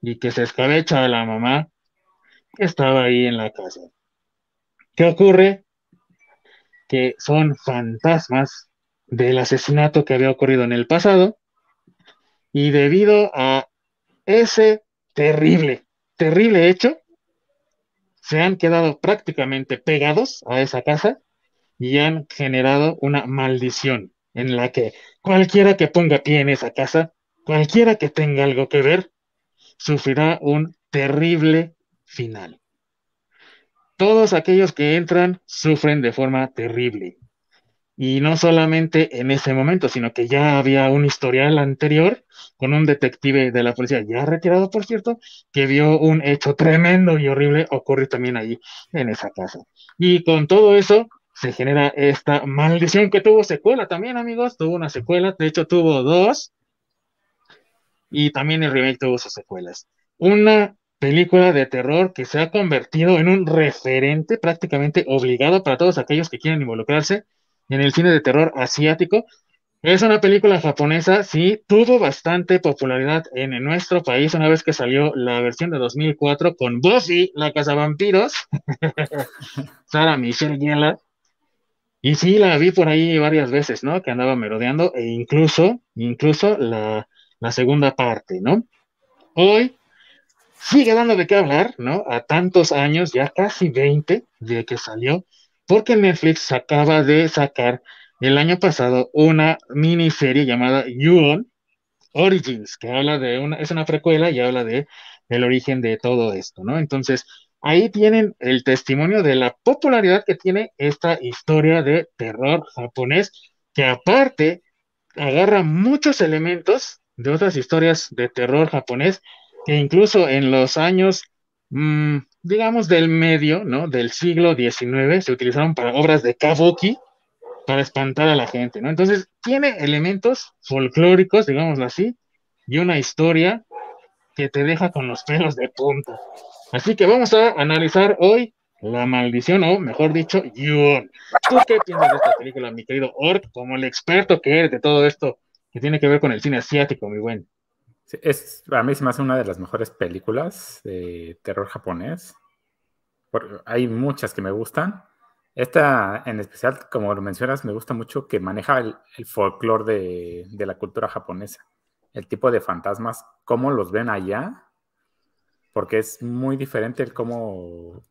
[SPEAKER 1] y que se escabecha a la mamá que estaba ahí en la casa. ¿Qué ocurre? Que son fantasmas del asesinato que había ocurrido en el pasado y debido a ese terrible, terrible hecho, se han quedado prácticamente pegados a esa casa y han generado una maldición en la que cualquiera que ponga pie en esa casa, cualquiera que tenga algo que ver, sufrirá un terrible final. Todos aquellos que entran sufren de forma terrible. Y no solamente en ese momento, sino que ya había un historial anterior con un detective de la policía, ya retirado, por cierto, que vio un hecho tremendo y horrible ocurrir también allí en esa casa. Y con todo eso se genera esta maldición que tuvo secuela también, amigos, tuvo una secuela, de hecho tuvo dos, y también el remake tuvo sus secuelas. Una película de terror que se ha convertido en un referente prácticamente obligado para todos aquellos que quieren involucrarse en el cine de terror asiático. Es una película japonesa, sí, tuvo bastante popularidad en nuestro país una vez que salió la versión de 2004 con Buffy, la cazavampiros, Sara Michelle Gellar. Y sí, la vi por ahí varias veces, ¿no? Que andaba merodeando e incluso, incluso la, la segunda parte, ¿no? Hoy sigue dando de qué hablar, ¿no? A tantos años, ya casi 20 de que salió, porque Netflix acaba de sacar el año pasado una miniserie llamada You Origins, que habla de una, es una precuela y habla de el origen de todo esto, ¿no? Entonces, ahí tienen el testimonio de la popularidad que tiene esta historia de terror japonés, que aparte agarra muchos elementos de otras historias de terror japonés que incluso en los años, mm, digamos, del medio, ¿no? Del siglo XIX, se utilizaron para obras de kabuki, para espantar a la gente, ¿no? Entonces, tiene elementos folclóricos, digámoslo así, y una historia que te deja con los pelos de punta. Así que vamos a analizar hoy La Maldición, o mejor dicho, Yuon. ¿Tú qué piensas de esta película, mi querido Ork, como el experto que eres de todo esto que tiene que ver con el cine asiático, mi buen?
[SPEAKER 3] Es, a mí se me hace una de las mejores películas de terror japonés. hay muchas que me gustan. Esta en especial, como lo mencionas, me gusta mucho que maneja el, folclore de, la cultura japonesa. El tipo de fantasmas, cómo los ven allá, porque es muy diferente el cómo,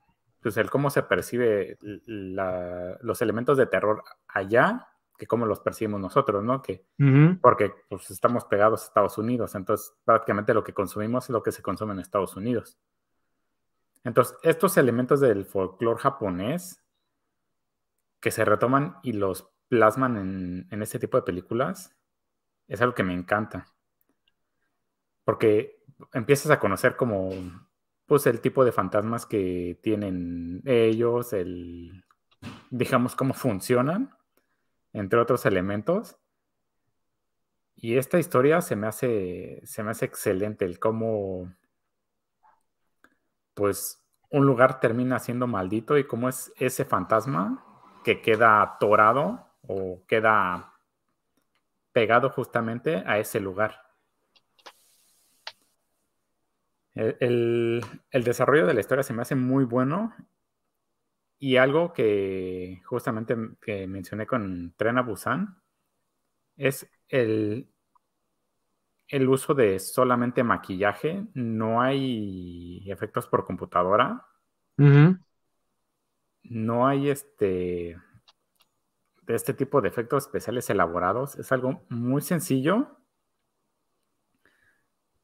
[SPEAKER 3] pues el cómo se percibe los elementos de terror allá que cómo los percibimos nosotros, ¿no? Que, Porque pues, estamos pegados a Estados Unidos, entonces prácticamente lo que consumimos es lo que se consume en Estados Unidos. Entonces, estos elementos del folclore japonés que se retoman y los plasman en, en este tipo de películas es algo que me encanta. Porque empiezas a conocer como pues el tipo de fantasmas que tienen ellos, el digamos cómo funcionan entre otros elementos. Y esta historia se me hace, se me hace excelente, el cómo, pues, un lugar termina siendo maldito y cómo es ese fantasma que queda atorado o queda pegado justamente a ese lugar. el, desarrollo de la historia se me hace muy bueno Y algo que justamente que mencioné con Tren a Busan es el, el uso de solamente maquillaje. No hay efectos por computadora. No hay este de este tipo de efectos especiales elaborados. Es algo muy sencillo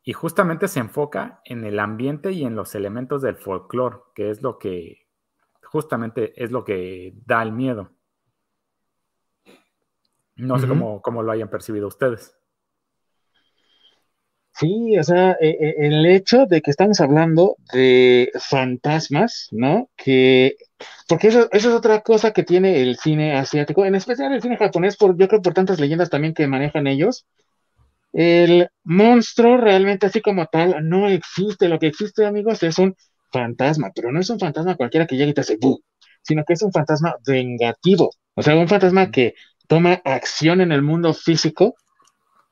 [SPEAKER 3] y justamente se enfoca en el ambiente y en los elementos del folclore, que es lo que justamente es lo que da el miedo. No sé cómo, cómo, lo hayan percibido ustedes.
[SPEAKER 1] Sí, o sea, e, e, el hecho de que estamos hablando de fantasmas, ¿no? Que, porque eso, eso, es otra cosa que tiene el cine asiático, en especial el cine japonés, por, yo creo por tantas leyendas también que manejan ellos, el monstruo realmente así como tal no existe. Lo que existe, amigos, es un fantasma, pero no es un fantasma cualquiera que llegue y te hace ¡bu! sino que es un fantasma vengativo. O sea, un fantasma que toma acción en el mundo físico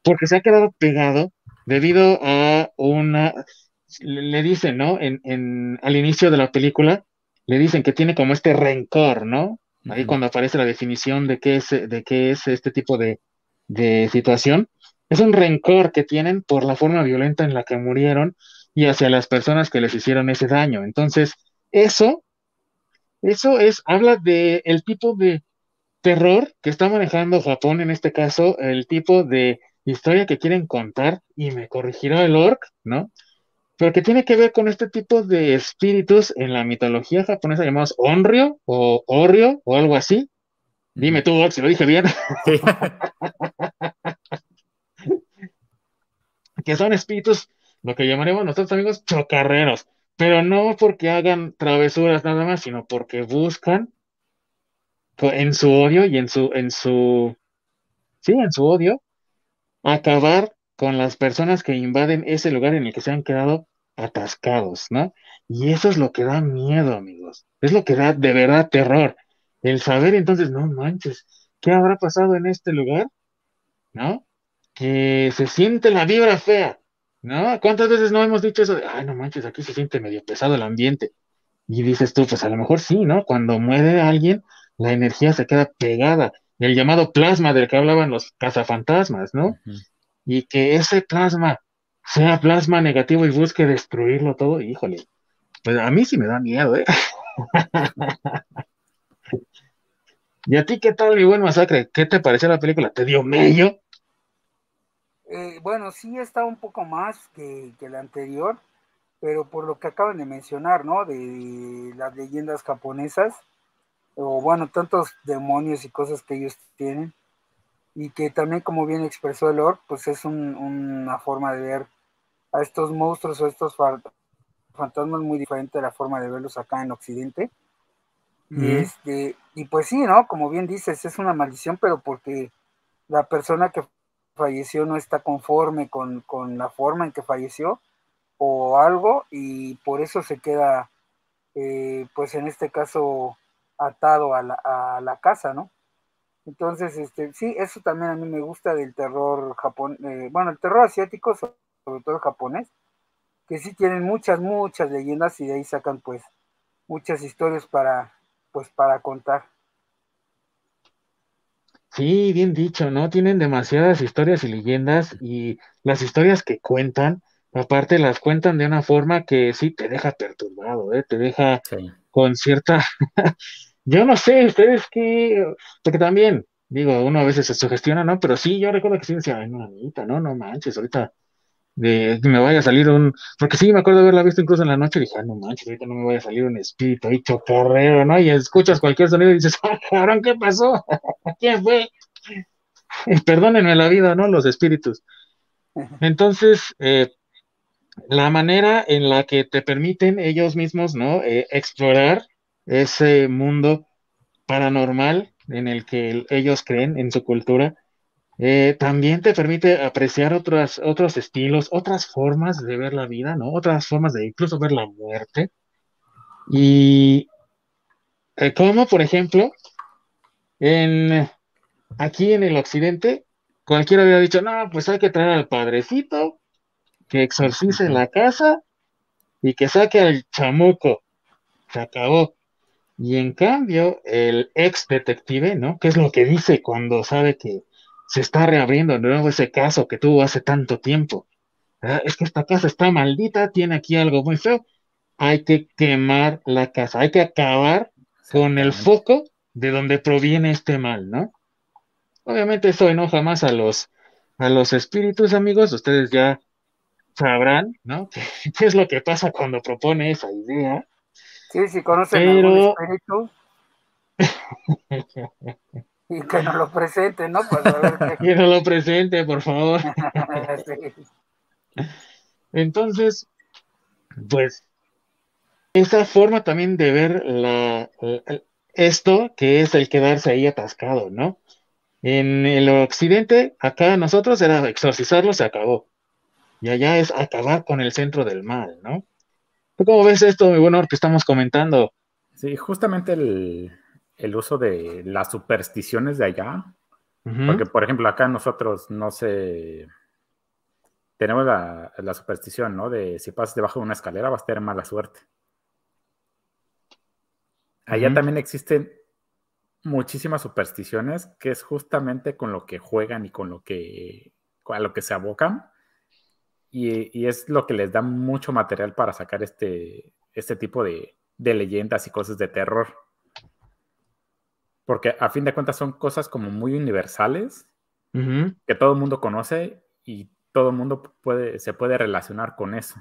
[SPEAKER 1] porque se ha quedado pegado debido a una... Le dicen, ¿no? En, al inicio de la película, le dicen que tiene como este rencor, ¿no? Ahí cuando aparece la definición de qué es, de qué es este tipo de, de situación, es un rencor que tienen por la forma violenta en la que murieron y hacia las personas que les hicieron ese daño. Entonces, eso, eso es, habla de el tipo de terror que está manejando Japón en este caso, el tipo de historia que quieren contar, y me corregirá el orc, ¿no? Pero que tiene que ver con este tipo de espíritus en la mitología japonesa llamados Onryo o Orrio o algo así. Dime tú, Orc, si lo dije bien. que son espíritus, lo que llamaremos nosotros amigos chocarreros, pero no porque hagan travesuras nada más, sino porque buscan en su odio y en su, en su, sí, en su odio, acabar con las personas que invaden ese lugar en el que se han quedado atascados, ¿no? Y eso es lo que da miedo, amigos. Es lo que da de verdad terror. El saber entonces, no manches, ¿qué habrá pasado en este lugar? ¿No? que se siente la vibra fea, ¿no? ¿Cuántas veces no hemos dicho eso de, ay, no manches, aquí se siente medio pesado el ambiente? Y dices tú, pues a lo mejor sí, ¿no? Cuando muere alguien, la energía se queda pegada. El llamado plasma del que hablaban los cazafantasmas, ¿no? Y que ese plasma sea plasma negativo y busque destruirlo todo, híjole, pues a mí sí me da miedo, ¿eh? ¿Y a ti qué tal, mi buen masacre? ¿Qué te pareció la película? ¿Te dio medio?
[SPEAKER 2] Eh, bueno, sí está un poco más que, que la anterior, pero por lo que acaban de mencionar, ¿no? De las leyendas japonesas, o bueno, tantos demonios y cosas que ellos tienen, y que también, como bien expresó el Lord, pues es una forma de ver a estos monstruos o estos fantasmas muy diferente de la forma de verlos acá en Occidente. Y, este, y pues sí, ¿no? Como bien dices, es una maldición, pero porque la persona que falleció no está conforme con, la forma en que falleció o algo y por eso se queda, eh, pues en este caso, atado a la, a la, casa, ¿no? Entonces, este, sí, eso también a mí me gusta del terror japonés, eh, bueno, el terror asiático, sobre todo japonés, que sí tienen muchas, muchas leyendas y de ahí sacan pues muchas historias para, pues para contar.
[SPEAKER 1] Sí, bien dicho, ¿no? Tienen demasiadas historias y leyendas y las historias que cuentan, aparte las cuentan de una forma que sí te deja perturbado, ¿eh? Te deja con cierta... yo no sé, ustedes qué... Porque también, digo, uno a veces se sugestiona, ¿no? Pero sí, yo recuerdo que sí decía, ay, no, amiguita, no, no manches, ahorita de que me vaya a salir un, porque sí me acuerdo haberla visto incluso en la noche, dije, ah, no manches, ahorita no me vaya a salir un espíritu ahí chocarrero, ¿no? Y escuchas cualquier sonido y dices, ah, cabrón, ¿qué pasó? ¿Quién fue? Perdónenme la vida, ¿no? Los espíritus. Entonces, eh, la manera en la que te permiten ellos mismos, ¿no? Eh, explorar ese mundo paranormal en el que ellos creen en su cultura, eh, también te permite apreciar otros, otros estilos, otras formas de ver la vida, ¿no? Otras formas de incluso ver la muerte. Y eh, como, por ejemplo, en, aquí en el occidente, cualquiera había dicho, no, pues hay que traer al padrecito, que exorcice la casa y que saque al chamuco. Se acabó. Y en cambio, el ex detective, ¿no? ¿Qué es lo que dice cuando sabe que se está reabriendo de nuevo ese caso que tuvo hace tanto tiempo? Es que esta casa está maldita, tiene aquí algo muy feo. Hay que quemar la casa, hay que acabar con el foco de donde proviene este mal, ¿no? Obviamente eso enoja más a los, a los espíritus, amigos. Ustedes ya sabrán, ¿no? ¿Qué, es lo que pasa cuando propone esa idea?
[SPEAKER 2] Sí, si conocen Pero... espíritu. y que nos lo presente, ¿no?
[SPEAKER 1] que nos lo presente, por favor. Entonces, pues, esa forma también de ver la, esto, que es el quedarse ahí atascado, ¿no? En el occidente, acá nosotros era exorcizarlo, se acabó. Y allá es acabar con el centro del mal, ¿no? cómo ves esto, mi bueno, que estamos comentando?
[SPEAKER 3] Sí, justamente el, uso de las supersticiones de allá. Porque, por ejemplo, acá nosotros no sé. Tenemos la, la, superstición, ¿no? De si pasas debajo de una escalera vas a tener mala suerte. Allá también existen muchísimas supersticiones que es justamente con lo que juegan y con lo que a lo que se abocan y, es lo que les da mucho material para sacar este, este tipo de, leyendas y cosas de terror. Porque a fin de cuentas son cosas como muy universales que todo el mundo conoce y todo el mundo puede, se puede relacionar con eso.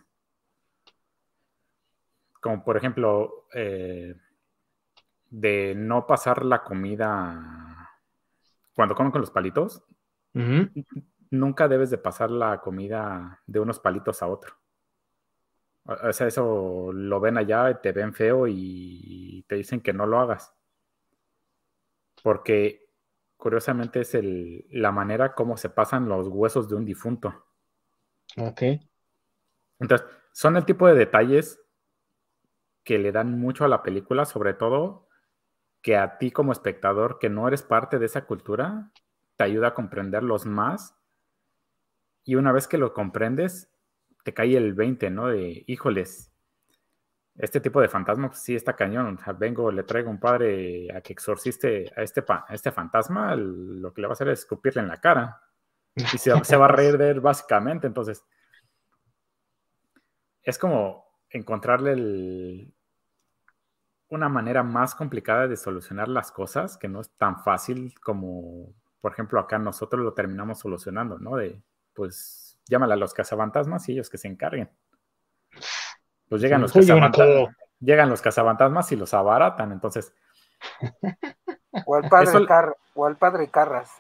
[SPEAKER 3] Como por ejemplo, eh, de no pasar la comida cuando comen con los palitos, nunca debes de pasar la comida de unos palitos a otro. O sea, eso lo ven allá y te ven feo y te dicen que no lo hagas. Porque curiosamente es el, la manera como se pasan los huesos de un difunto.
[SPEAKER 1] Ok.
[SPEAKER 3] Entonces, son el tipo de detalles que le dan mucho a la película, sobre todo que a ti como espectador que no eres parte de esa cultura, te ayuda a comprenderlos más. Y una vez que lo comprendes, te cae el 20, ¿no? De, híjoles, este tipo de fantasma, pues sí está cañón. vengo, le traigo un padre a que exorciste a este, a este fantasma, lo que le va a hacer es escupirle en la cara. Y se, va a reír de él básicamente. Entonces, es como encontrarle una manera más complicada de solucionar las cosas, que no es tan fácil como, por ejemplo, acá nosotros lo terminamos solucionando, ¿no? De, pues, llámala a los cazafantasmas y ellos que se encarguen. Pues llegan los cazafantasmas, llegan los cazafantasmas y los abaratan, entonces.
[SPEAKER 2] O al padre, o al padre Carras.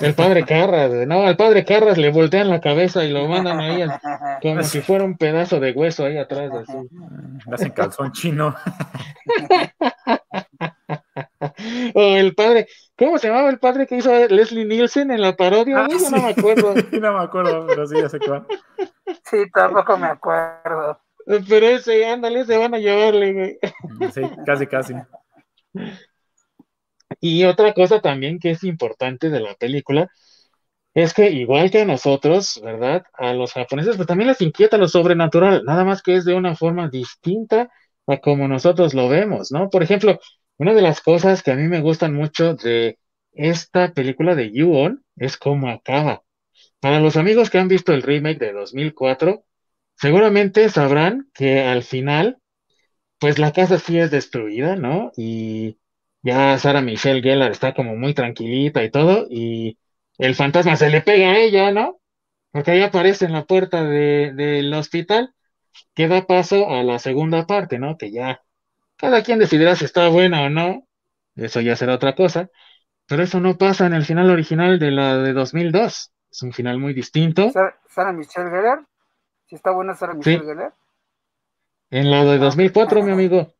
[SPEAKER 1] El padre Carras, no, al padre Carras le voltean la cabeza y lo mandan ahí como si fuera un pedazo de hueso ahí atrás. Así.
[SPEAKER 3] Le hacen calzón chino.
[SPEAKER 1] o el padre, ¿cómo se llamaba el padre que hizo Leslie Nielsen en la parodia? Ah, Yo no me acuerdo.
[SPEAKER 3] no me acuerdo, pero sí, ya sé cuál.
[SPEAKER 2] Sí, tampoco me acuerdo.
[SPEAKER 1] Pero ese, ándale, se van a llevarle,
[SPEAKER 3] Sí, casi, casi.
[SPEAKER 1] Y otra cosa también que es importante de la película es que igual que a nosotros, ¿verdad? A los japoneses, pues también les inquieta lo sobrenatural, nada más que es de una forma distinta a como nosotros lo vemos, ¿no? Por ejemplo, una de las cosas que a mí me gustan mucho de esta película de Ju-On es cómo acaba. Para los amigos que han visto el remake de 2004, seguramente sabrán que al final, pues la casa sí es destruida, ¿no? Y ya Sara Michelle Gellar está como muy tranquilita y todo, y el fantasma se le pega a ella, ¿no? Porque ahí aparece en la puerta del hospital, que da paso a la segunda parte, ¿no? Que ya cada quien decidirá si está buena o no, eso ya será otra cosa, pero eso no pasa en el final original de la de 2002, es un final muy distinto.
[SPEAKER 2] ¿Sara, Michelle Gellar? ¿Si está buena Sara Michelle sí. Gellar?
[SPEAKER 1] En la de 2004, mi amigo.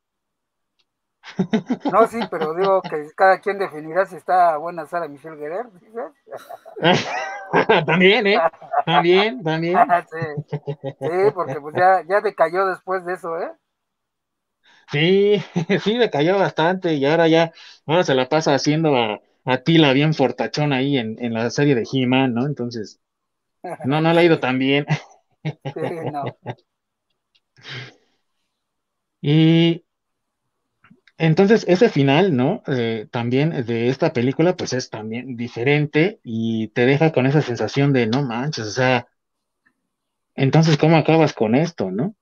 [SPEAKER 2] No, sí, pero digo que cada quien definirá si está buena Sara Michelle Guerrero.
[SPEAKER 1] también, ¿eh? También, también.
[SPEAKER 2] sí. sí, porque pues ya, ya decayó después de eso, ¿eh?
[SPEAKER 1] Sí, sí, decayó bastante y ahora ya, ahora se la pasa haciendo a, a Tila bien fortachón ahí en, en la serie de He-Man, ¿no? Entonces, no, no le ha ido tan bien.
[SPEAKER 2] No.
[SPEAKER 1] Y entonces, ese final, ¿no? Eh, también de esta película, pues es también diferente y te deja con esa sensación de no manches, o sea, entonces, ¿cómo acabas con esto, no?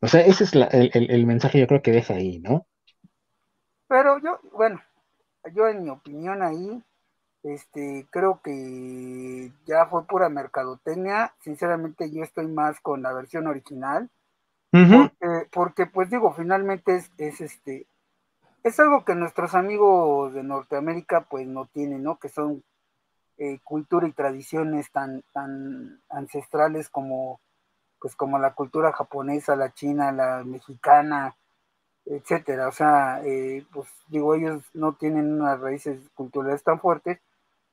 [SPEAKER 1] O sea, ese es el, mensaje yo creo que deja ahí, ¿no?
[SPEAKER 2] Pero yo, bueno, yo en mi opinión ahí, este, creo que ya fue pura mercadotecnia. Sinceramente, yo estoy más con la versión original. porque, pues digo, finalmente es, es, este, es algo que nuestros amigos de Norteamérica pues no tienen, ¿no? Que son eh, cultura y tradiciones tan, tan ancestrales como pues como la cultura japonesa, la china, la mexicana, etcétera. O sea, eh, pues digo, ellos no tienen unas raíces culturales tan fuertes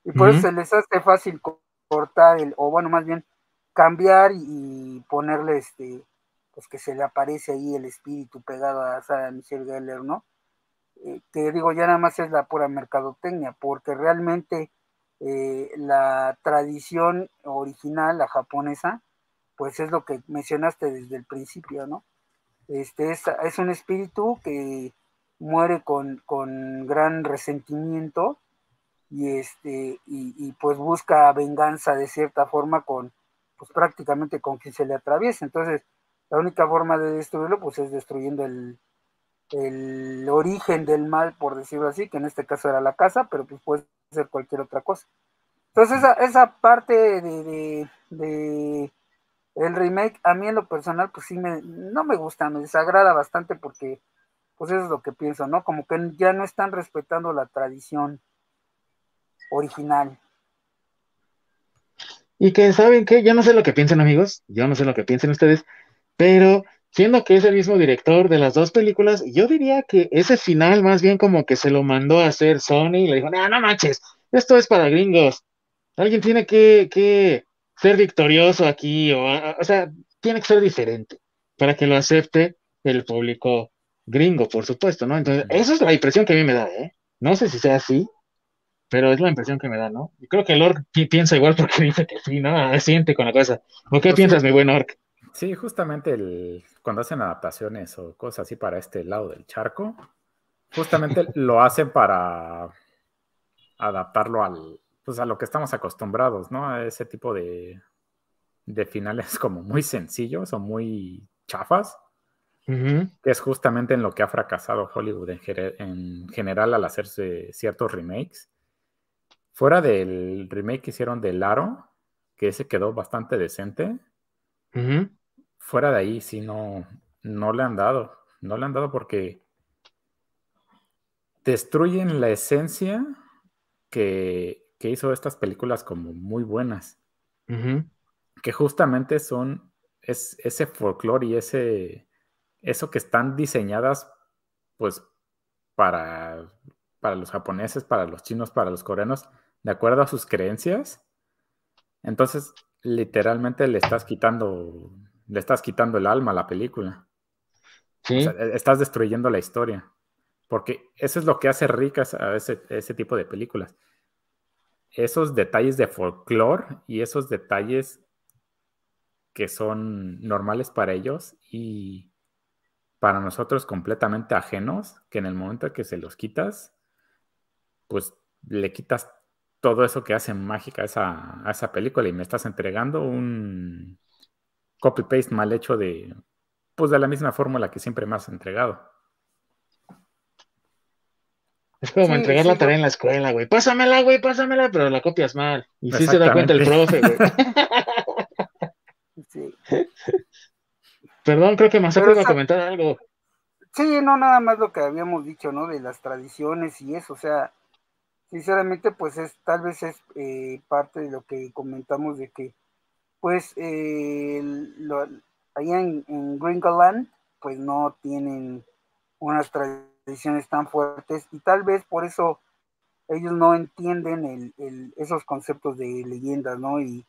[SPEAKER 2] y por eso se les hace fácil cortar el, o bueno, más bien cambiar y, ponerle este, pues que se le aparece ahí el espíritu pegado a Sarah Michelle Geller, ¿no? Eh, que digo, ya nada más es la pura mercadotecnia, porque realmente eh, la tradición original, la japonesa, pues es lo que mencionaste desde el principio, ¿no? Este es, es un espíritu que muere con, gran resentimiento y este y, pues busca venganza de cierta forma con pues prácticamente con quien se le atraviesa entonces la única forma de destruirlo pues es destruyendo el, el origen del mal por decirlo así que en este caso era la casa pero pues puede ser cualquier otra cosa entonces esa, esa parte de el remake, a mí en lo personal, pues sí, me, no me gusta, me desagrada bastante porque, pues eso es lo que pienso, ¿no? Como que ya no están respetando la tradición original.
[SPEAKER 1] Y que, ¿saben qué? Yo no sé lo que piensan, amigos, yo no sé lo que piensen ustedes, pero siendo que es el mismo director de las dos películas, yo diría que ese final más bien como que se lo mandó a hacer Sony y le dijo, no, no manches, esto es para gringos. Alguien tiene que, que ser victorioso aquí, o, o sea, tiene que ser diferente para que lo acepte el público gringo, por supuesto, ¿no? Entonces, esa es la impresión que a mí me da, ¿eh? No sé si sea así, pero es la impresión que me da, ¿no? Y creo que Lord piensa igual porque dice que sí, ¿no? Siente con la cosa. ¿O qué pues piensas, mi buen Orc?
[SPEAKER 3] Sí, justamente el, cuando hacen adaptaciones o cosas así para este lado del charco, justamente lo hacen para adaptarlo al, pues a lo que estamos acostumbrados, ¿no? A ese tipo de, de finales como muy sencillos o muy chafas, que es justamente en lo que ha fracasado Hollywood en, general al hacerse ciertos remakes. Fuera del remake que hicieron de Laro, que ese quedó bastante decente, fuera de ahí sí no, no le han dado, no le han dado porque destruyen la esencia que que hizo estas películas como muy buenas. Que justamente son es, ese folclore y ese eso que están diseñadas pues para, para los japoneses, para los chinos, para los coreanos, de acuerdo a sus creencias. Entonces, literalmente le estás quitando, le estás quitando el alma a la película. E, estás destruyendo la historia. Porque eso es lo que hace ricas a ese, ese tipo de películas esos detalles de folclore y esos detalles que son normales para ellos y para nosotros completamente ajenos, que en el momento que se los quitas, pues le quitas todo eso que hace mágica a esa, a esa película y me estás entregando un copy-paste mal hecho de, pues de la misma fórmula que siempre me has entregado.
[SPEAKER 1] Es como entregar la tarea en la escuela, güey. Pásamela, güey, pásamela, pero la copias mal. Y sí se da cuenta el profe, güey. Sí. Perdón, creo que más iba a comentar algo.
[SPEAKER 2] Sí, no, nada más lo que habíamos dicho, ¿no? De las tradiciones y eso, o sea, sinceramente, pues es, tal vez es eh, parte de lo que comentamos de que, pues, eh, allá en, en Gringoland, pues no tienen unas tradiciones tan fuertes y tal vez por eso ellos no entienden el, esos conceptos de leyendas, ¿no? Y,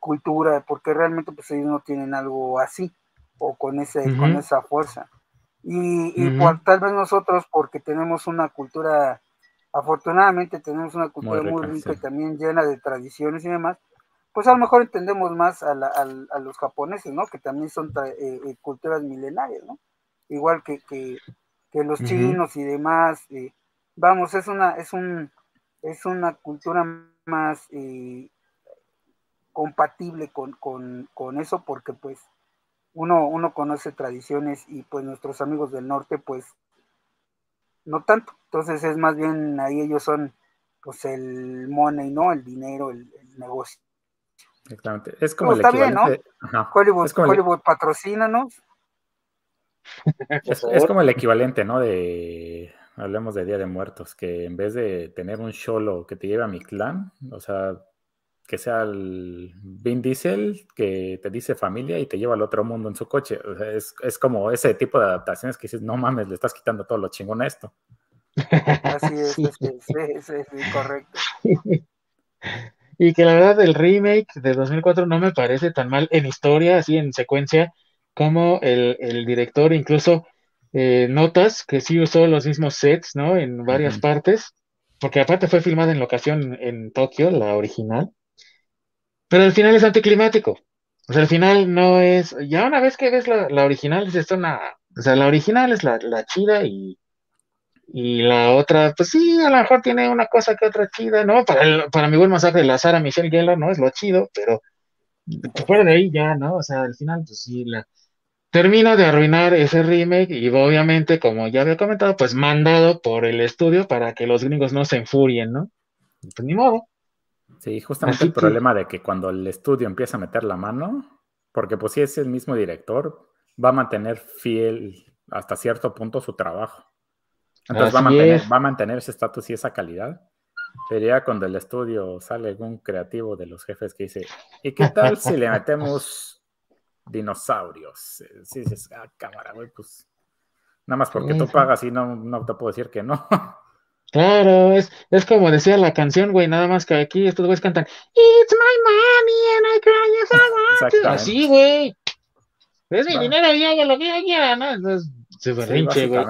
[SPEAKER 2] cultura, porque realmente pues ellos no tienen algo así o con, ese, con esa fuerza. Y, tal vez nosotros, porque tenemos una cultura, afortunadamente tenemos una cultura muy, rica y también llena de tradiciones y demás, pues a lo mejor entendemos más a, a, los japoneses, ¿no? Que también son eh, eh, culturas milenarias, ¿no? Igual que, que, que los chinos y demás. Eh, vamos, es una, es un, es una cultura más eh, compatible con, con, con, eso porque pues uno, uno conoce tradiciones y pues nuestros amigos del norte pues no tanto. Entonces es más bien ahí ellos son pues el money, ¿no? El dinero, el, negocio.
[SPEAKER 3] Exactamente. Es como el equivalente.
[SPEAKER 2] Hollywood, es Hollywood patrocínanos.
[SPEAKER 3] Es, como el equivalente, ¿no? De, hablemos de Día de Muertos, que en vez de tener un solo que te lleve a mi clan, o sea, que sea el Vin Diesel que te dice familia y te lleva al otro mundo en su coche. O sea, es, es, como ese tipo de adaptaciones que dices, no mames, le estás quitando todo lo chingón a esto.
[SPEAKER 2] Así es, sí. sí, correcto.
[SPEAKER 1] Y que la verdad el remake de 2004 no me parece tan mal en historia, así en secuencia, como el, director incluso eh, notas que sí usó los mismos sets, ¿no? En varias partes, porque aparte fue filmada en locación en Tokio, la original, pero el final es anticlimático. O sea, el final no es, ya una vez que ves la, original, es esto una, o sea, la original es la, la chida y y la otra, pues sí, a lo mejor tiene una cosa que otra chida, ¿no? Para, para mi buen masacre, la Sara Michelle Gellar, ¿no? Es lo chido, pero fuera de ahí ya, ¿no? O sea, al final, pues sí, la... termina de arruinar ese remake y obviamente, como ya había comentado, pues mandado por el estudio para que los gringos no se enfurien, ¿no? Pues ni modo.
[SPEAKER 3] Sí, justamente el problema de que cuando el estudio empieza a meter la mano, porque pues si es el mismo director, va a mantener fiel hasta cierto punto su trabajo. Entonces va a, mantener, ese estatus y esa calidad. Pero ya cuando el estudio sale algún creativo de los jefes que dice, ¿y qué tal si le metemos dinosaurios? Si dices, ah, cámara, güey, pues nada más porque tú pagas y no, no te puedo decir que no.
[SPEAKER 1] Claro, es, es como decía la canción, güey, nada más que aquí estos güeyes cantan, It's my money and I cry if I want Así, güey. Es mi dinero y hago lo que yo quiera, ¿no? Entonces, se berrinche, güey.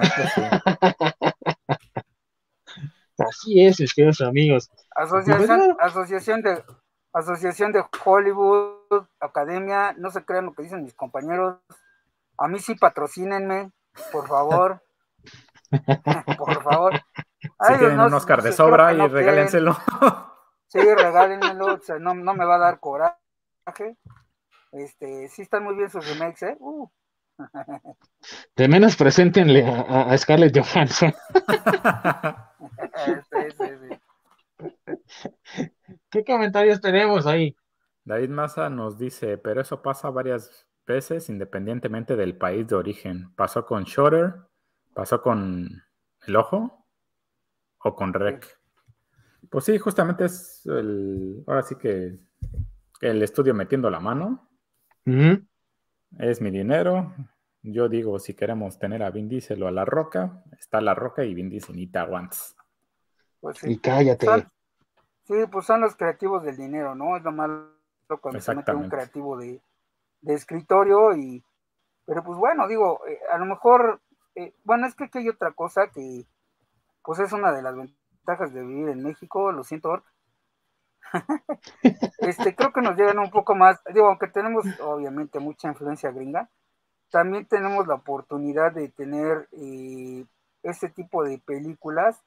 [SPEAKER 1] Así es, mis queridos amigos.
[SPEAKER 2] Asociación, asociación de Asociación de Hollywood, Academia, no se crean lo que dicen mis compañeros. A mí sí patrocínenme, por favor. por favor.
[SPEAKER 3] Si tienen un Oscar de sobra y regálenselo.
[SPEAKER 2] sí, regálenmelo, o sea, no, no me va a dar coraje. Este, sí están muy bien sus remakes, ¿eh? Uh.
[SPEAKER 1] De menos preséntenle a, Scarlett Johansson. ¿Qué comentarios tenemos ahí?
[SPEAKER 3] David Massa nos dice, pero eso pasa varias veces independientemente del país de origen. Pasó con Shutter, pasó con El Ojo o con Rec. Pues sí, justamente es el, ahora sí que el estudio metiendo la mano. Es mi dinero, yo digo, si queremos tener a Vin Diesel o a La Roca, está La Roca y Vin Diesel y te aguantas.
[SPEAKER 1] Pues sí. Y cállate.
[SPEAKER 2] sí, pues son los creativos del dinero, ¿no? Es lo malo cuando se mete un creativo de, escritorio y... Pero pues bueno, digo, eh, a lo mejor, eh, bueno, es que aquí hay otra cosa que pues es una de las ventajas de vivir en México, lo siento, este, creo que nos llegan un poco más, digo, aunque tenemos obviamente mucha influencia gringa, también tenemos la oportunidad de tener eh, este tipo de películas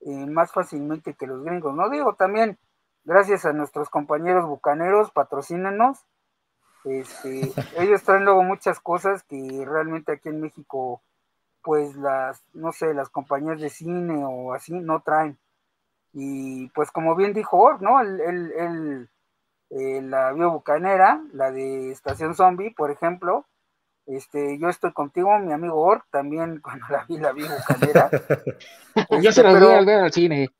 [SPEAKER 2] eh, más fácilmente que los gringos. No digo también, gracias a nuestros compañeros bucaneros, patrocínenos. Este, ellos traen luego muchas cosas que realmente aquí en México, pues las, no sé, las compañías de cine o así no traen. Y pues como bien dijo ¿no? El, el, eh, la biobucanera, la de Estación Zombie, por ejemplo, este, yo estoy contigo, mi amigo Ork, también cuando la vi, la vi bucanera.
[SPEAKER 1] yo se la vi al ver al cine.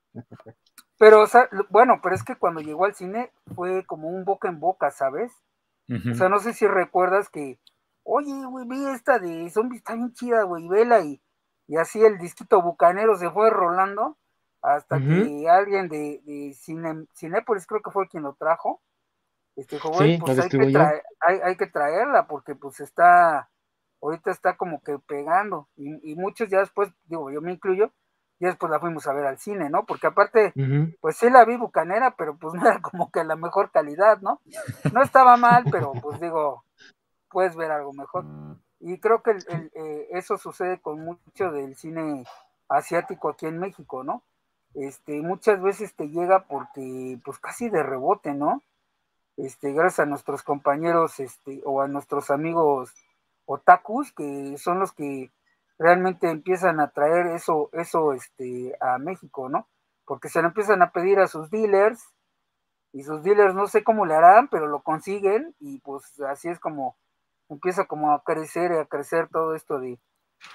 [SPEAKER 2] Pero, bueno, pero es que cuando llegó al cine fue como un boca en boca, ¿sabes? O sea, no sé si recuerdas que, oye, güey, vi esta de zombies, está bien chida, güey, vela, y, y así el disquito bucanero se fue rolando hasta que alguien de, de Cine, Cinépolis creo que fue quien lo trajo, este, pues hay que, hay, que, traerla porque pues está, ahorita está como que pegando y, muchos ya después, digo, yo me incluyo, ya después la fuimos a ver al cine, ¿no? Porque aparte, pues sí la vi bucanera, pero pues no era como que la mejor calidad, ¿no? No estaba mal, pero pues digo, puedes ver algo mejor. Y creo que eh, eso sucede con mucho del cine asiático aquí en México, ¿no? Este, muchas veces te llega porque, pues casi de rebote, ¿no? Este, gracias a nuestros compañeros, este, o a nuestros amigos otakus, que son los que realmente empiezan a traer eso, eso, este, a México, ¿no? Porque se lo empiezan a pedir a sus dealers, y sus dealers no sé cómo le harán, pero lo consiguen, y pues así es como empieza como a crecer y a crecer todo esto de,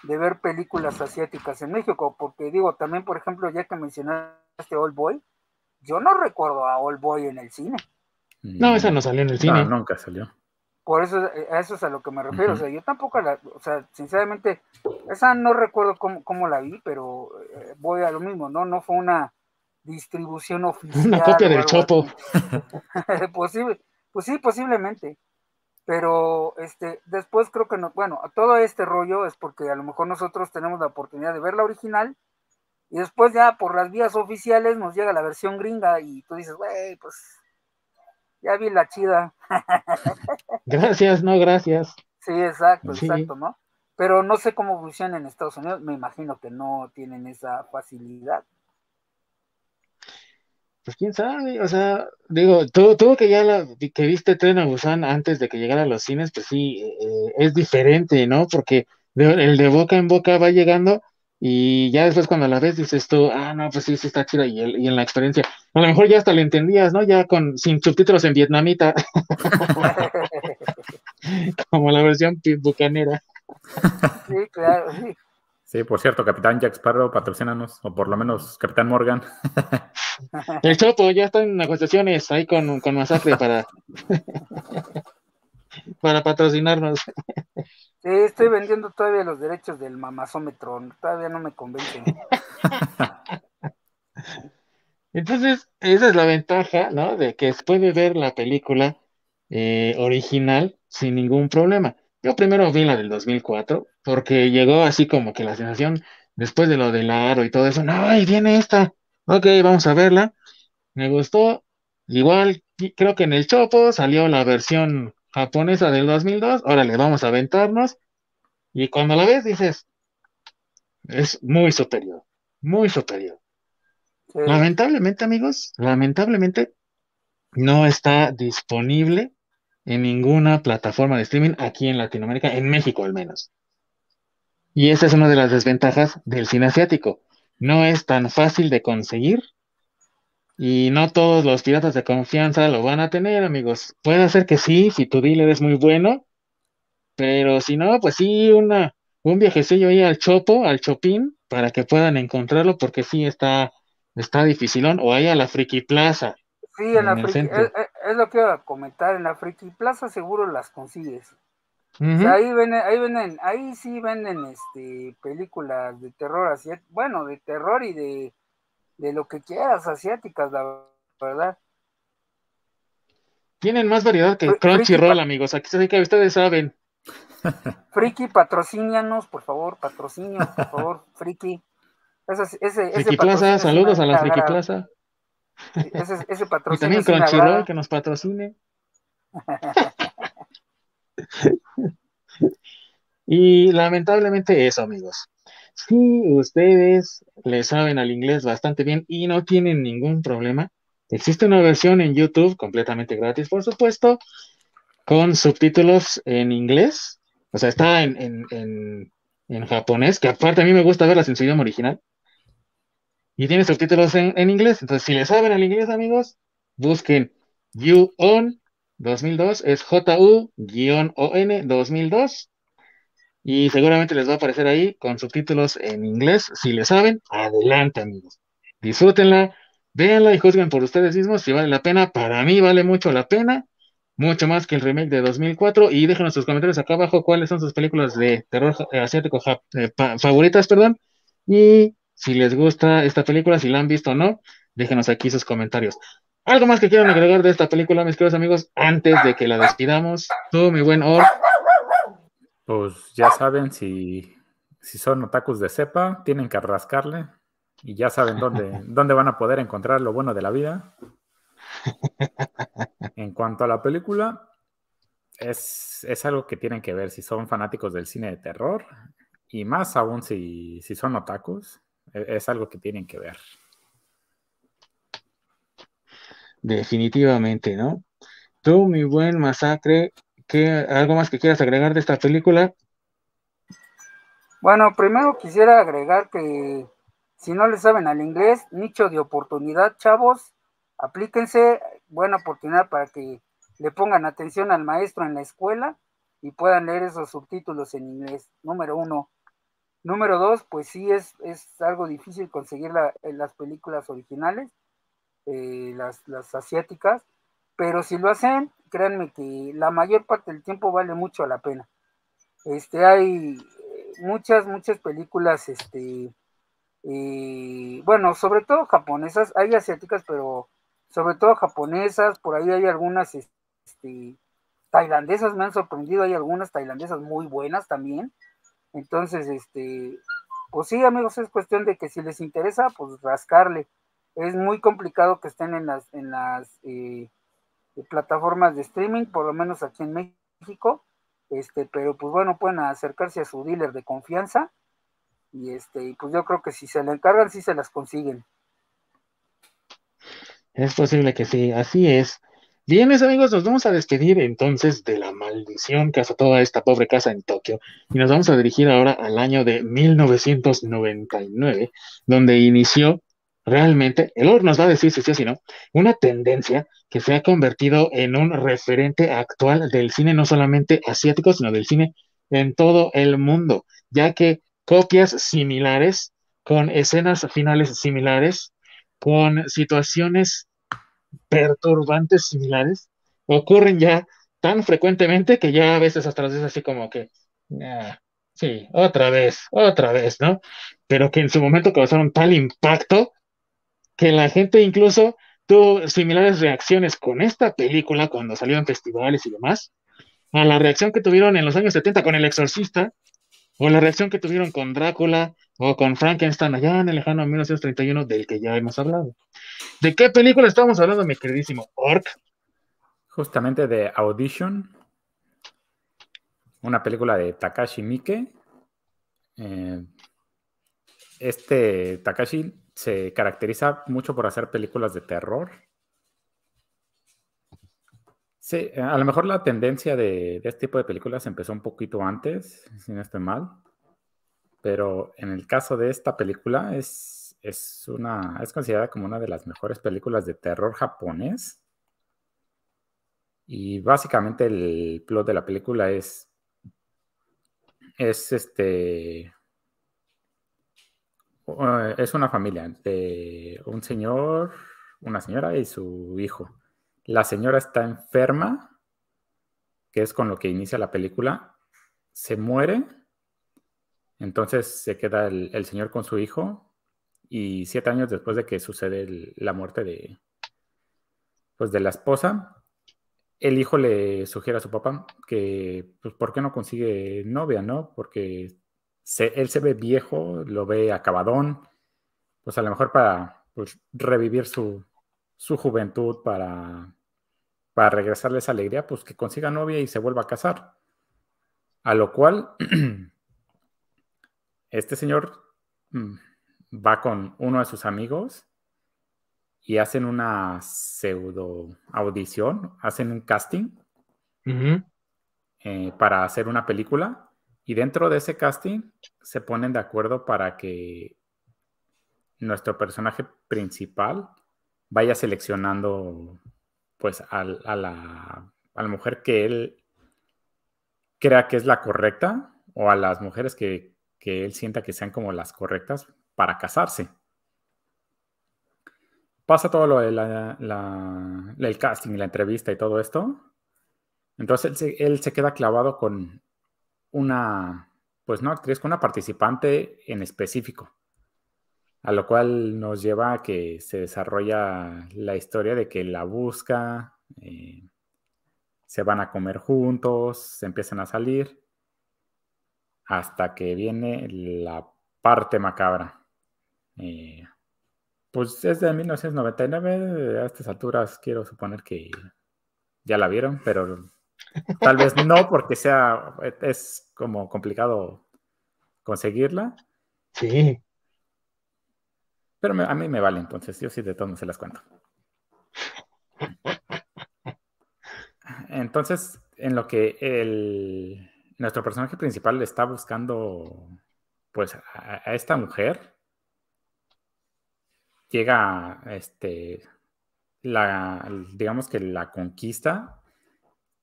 [SPEAKER 2] ver películas asiáticas en México, porque digo, también por ejemplo, ya que mencionaste Old Boy, yo no recuerdo a Old Boy en el cine.
[SPEAKER 1] No, esa no salió en el cine.
[SPEAKER 3] No, nunca salió.
[SPEAKER 2] Por eso, a eso es a lo que me refiero. O sea, yo tampoco la, o sea, sinceramente, esa no recuerdo cómo, la vi, pero eh, voy a lo mismo, ¿no? No fue una distribución oficial.
[SPEAKER 1] Una copia del Chopo.
[SPEAKER 2] Posible, pues sí, posiblemente pero este después creo que no, bueno, todo este rollo es porque a lo mejor nosotros tenemos la oportunidad de ver la original y después ya por las vías oficiales nos llega la versión gringa y tú dices, güey, pues ya vi la chida.
[SPEAKER 1] Gracias, no, gracias.
[SPEAKER 2] Sí, exacto, exacto, ¿no? Pero no sé cómo funciona en Estados Unidos, me imagino que no tienen esa facilidad
[SPEAKER 1] pues quién sabe, o sea, digo, tú, tú que ya la, que viste Tren a Busan antes de que llegara a los cines, pues sí, eh, es diferente, ¿no? Porque el de boca en boca va llegando y ya después cuando la ves dices tú, ah, no, pues sí, sí está chida y, y en la experiencia, a lo mejor ya hasta lo entendías, ¿no? Ya con, sin subtítulos en vietnamita, como la versión bucanera.
[SPEAKER 2] Sí, claro, sí.
[SPEAKER 3] Sí, por cierto, Capitán Jack Sparrow, patrocínanos, o por lo menos Capitán Morgan.
[SPEAKER 1] El Chopo ya está en negociaciones ahí con, con Masacre para, para patrocinarnos.
[SPEAKER 2] Sí, estoy vendiendo todavía los derechos del mamazómetro, todavía no me convence.
[SPEAKER 1] Entonces, esa es la ventaja, ¿no? De que se puede ver la película eh, original sin ningún problema. Yo primero vi la del 2004, porque llegó así como que la sensación, después de lo del aro y todo eso, no, ahí viene esta, ok, vamos a verla. Me gustó, igual creo que en el Chopo salió la versión japonesa del 2002, órale, vamos a aventarnos, y cuando la ves dices, es muy superior, muy superior. Lamentablemente, amigos, lamentablemente no está disponible en ninguna plataforma de streaming aquí en Latinoamérica, en México al menos. Y esa es una de las desventajas del cine asiático. No es tan fácil de conseguir y no todos los piratas de confianza lo van a tener, amigos. Puede ser que sí, si tu dealer es muy bueno, pero si no, pues sí, una, un viajecillo ahí al Chopo, al Chopin, para que puedan encontrarlo, porque sí está, está dificilón, o ahí a la Friki Plaza.
[SPEAKER 2] Sí, en, la Friki, es, lo que iba a comentar, en la Friki Plaza seguro las consigues. ahí venden, ahí venden, ahí sí venden este películas de terror asiático, bueno, de terror y de, lo que quieras, asiáticas, la verdad.
[SPEAKER 1] Tienen más variedad que Crunchyroll, amigos. Aquí se que ustedes saben.
[SPEAKER 2] Friki, patrocínianos, por favor, patrocinio, por favor, Friki. Ese, ese,
[SPEAKER 1] Friki Plaza, saludos a la Friki Plaza.
[SPEAKER 2] Ese, ese
[SPEAKER 1] Y también Crunchyroll que nos patrocine. y lamentablemente eso, amigos. Si ustedes le saben al inglés bastante bien y no tienen ningún problema, existe una versión en YouTube completamente gratis, por supuesto, con subtítulos en inglés. O sea, está en, en, en japonés, que aparte a mí me gusta verlas en su idioma original y tiene subtítulos en, en, inglés. Entonces, si le saben al inglés, amigos, busquen You On 2002, es J-U-On 2002. Y seguramente les va a aparecer ahí con subtítulos en inglés. Si le saben, adelante, amigos. Disfrútenla, véanla y juzguen por ustedes mismos si vale la pena. Para mí vale mucho la pena, mucho más que el remake de 2004. Y déjenos sus comentarios acá abajo cuáles son sus películas de terror asiático eh, favoritas, perdón. Y si les gusta esta película, si la han visto o no, déjenos aquí sus comentarios. ¿Algo más que quieran agregar de esta película, mis queridos amigos, antes de que la despidamos? Tú, mi buen Or.
[SPEAKER 3] Pues ya saben, si, si son otakus de cepa, tienen que rascarle y ya saben dónde, dónde van a poder encontrar lo bueno de la vida. En cuanto a la película, es, es, algo que tienen que ver si son fanáticos del cine de terror y más aún si, si son otakus, es algo que tienen que ver.
[SPEAKER 1] Definitivamente, ¿no? Tú, mi buen masacre, ¿qué, ¿algo más que quieras agregar de esta película?
[SPEAKER 2] Bueno, primero quisiera agregar que si no le saben al inglés, nicho de oportunidad, chavos, aplíquense, buena oportunidad para que le pongan atención al maestro en la escuela y puedan leer esos subtítulos en inglés. Número uno. Número dos, pues sí es, es algo difícil conseguir las películas originales, eh, las, las asiáticas, pero si lo hacen, créanme que la mayor parte del tiempo vale mucho la pena. Este, hay muchas, muchas películas, este, eh, bueno, sobre todo japonesas, hay asiáticas, pero sobre todo japonesas, por ahí hay algunas, este, tailandesas me han sorprendido, hay algunas tailandesas muy buenas también, entonces, este, pues sí, amigos, es cuestión de que si les interesa, pues rascarle. Es muy complicado que estén en las, en las eh, plataformas de streaming, por lo menos aquí en México. Este, pero pues bueno, pueden acercarse a su dealer de confianza. Y este, pues yo creo que si se le encargan, sí se las consiguen.
[SPEAKER 1] Es posible que sí, así es. Bien, mis amigos, nos vamos a despedir entonces de la maldición que hace toda esta pobre casa en Tokio y nos vamos a dirigir ahora al año de 1999, donde inició realmente, el oro nos va a decir si sí o si no, una tendencia que se ha convertido en un referente actual del cine no solamente asiático, sino del cine en todo el mundo, ya que copias similares, con escenas finales similares, con situaciones perturbantes similares ocurren ya tan frecuentemente que ya a veces hasta veces así como que, ah, sí, otra vez, otra vez, ¿no? Pero que en su momento causaron tal impacto que la gente incluso tuvo similares reacciones con esta película cuando salió en festivales y demás, a la reacción que tuvieron en los años 70 con El Exorcista, o la reacción que tuvieron con Drácula o con Frankenstein allá en el lejano 1931 del que ya hemos hablado. ¿De qué película estamos hablando, mi queridísimo Orc?
[SPEAKER 3] Justamente de Audition, una película de Takashi Miike. Eh, este Takashi se caracteriza mucho por hacer películas de terror. Sí, a lo mejor la tendencia de, este tipo de películas empezó un poquito antes, si no estoy mal, pero en el caso de esta película es, es, una, es considerada como una de las mejores películas de terror japonés. Y básicamente el plot de la película es, es este, eh, es una familia de un señor, una señora y su hijo la señora está enferma, que es con lo que inicia la película, se muere, entonces se queda el, señor con su hijo y siete años después de que sucede la muerte de, pues, de la esposa, el hijo le sugiere a su papá que, pues, ¿por qué no consigue novia, no? Porque él se ve viejo, lo ve acabadón, pues a lo mejor para pues, revivir su, su juventud para, para regresarle esa alegría, pues que consiga novia y se vuelva a casar. A lo cual, este señor mm, va con uno de sus amigos y hacen una pseudo audición, hacen un casting eh, para hacer una película y dentro de ese casting se ponen de acuerdo para que nuestro personaje principal vaya seleccionando pues a, la, mujer que él crea que es la correcta o a las mujeres que, él sienta que sean como las correctas para casarse. Pasa todo lo del el casting, la entrevista y todo esto. Entonces él él se queda clavado con una, pues no actriz, con una participante en específico a lo cual nos lleva a que se desarrolla la historia de que la busca, eh, se van a comer juntos, se empiezan a salir, hasta que viene la parte macabra. Eh, pues es de 1999, a estas alturas quiero suponer que ya la vieron, pero Tal vez no, porque sea, es como complicado conseguirla.
[SPEAKER 1] Sí.
[SPEAKER 3] Pero a mí me vale, entonces yo sí de todo no se las cuento. Entonces, en lo que el, nuestro personaje principal está buscando, pues, a, esta mujer, llega, este, digamos que la conquista,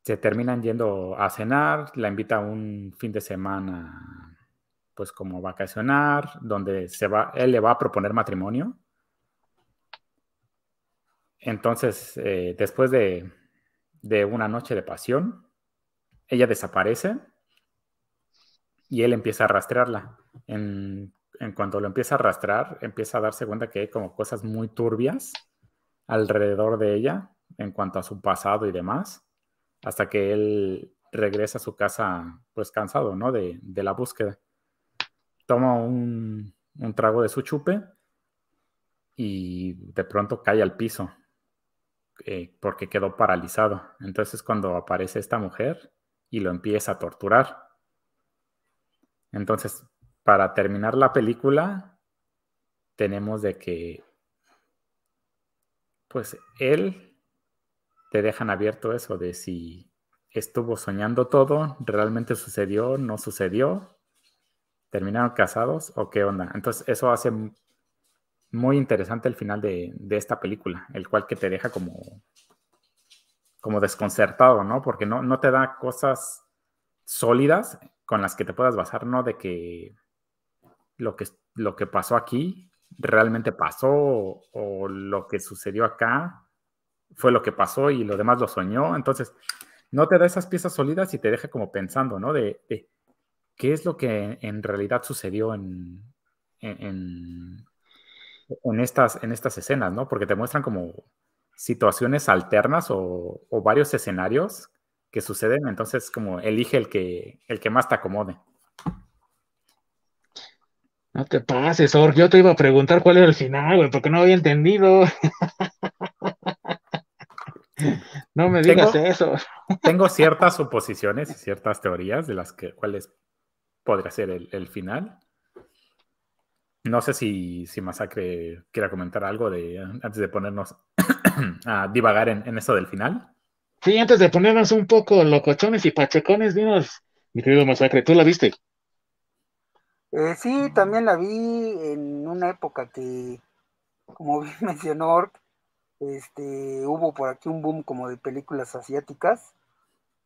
[SPEAKER 3] se terminan yendo a cenar, la invita a un fin de semana, pues, como vacacionar, donde se va, él le va a proponer matrimonio. Entonces, eh, después de, de una noche de pasión, ella desaparece y él empieza a rastrearla. En, cuanto lo empieza a rastrear, empieza a darse cuenta que hay como cosas muy turbias alrededor de ella en cuanto a su pasado y demás, hasta que él regresa a su casa pues cansado, ¿no? De, la búsqueda. Toma un, un trago de su chupe y de pronto cae al piso eh, porque quedó paralizado. Entonces cuando aparece esta mujer y lo empieza a torturar. Entonces, para terminar la película, tenemos de que, pues, él te dejan abierto eso de si estuvo soñando todo, realmente sucedió, no sucedió, terminaron casados o qué onda. Entonces, eso hace muy interesante el final de, esta película, el cual que te deja como, como desconcertado, ¿no? Porque no, no te da cosas sólidas con las que te puedas basar, ¿no? De que lo que, lo que pasó aquí realmente pasó o, lo que sucedió acá fue lo que pasó y lo demás lo soñó. Entonces, no te da esas piezas sólidas y te deja como pensando, ¿no? De, qué es lo que en realidad sucedió en, en, en estas, en estas escenas, ¿no? Porque te muestran como situaciones alternas o, varios escenarios que suceden, entonces como elige el que, el que más te acomode.
[SPEAKER 1] No te pases, Or. Yo te iba a preguntar cuál era el final, güey, porque no había entendido. no me digas eso.
[SPEAKER 3] tengo ciertas suposiciones y ciertas teorías de las que cuáles podría ser el final. No sé si, si Masacre quiera comentar algo de antes de ponernos a divagar en, en eso del final.
[SPEAKER 1] Sí, antes de ponernos un poco locochones y pachecones, dinos, mi querido Masacre, ¿tú la viste?
[SPEAKER 2] Eh, sí, también la vi en una época que, como bien mencionó este, hubo por aquí un boom como de películas asiáticas.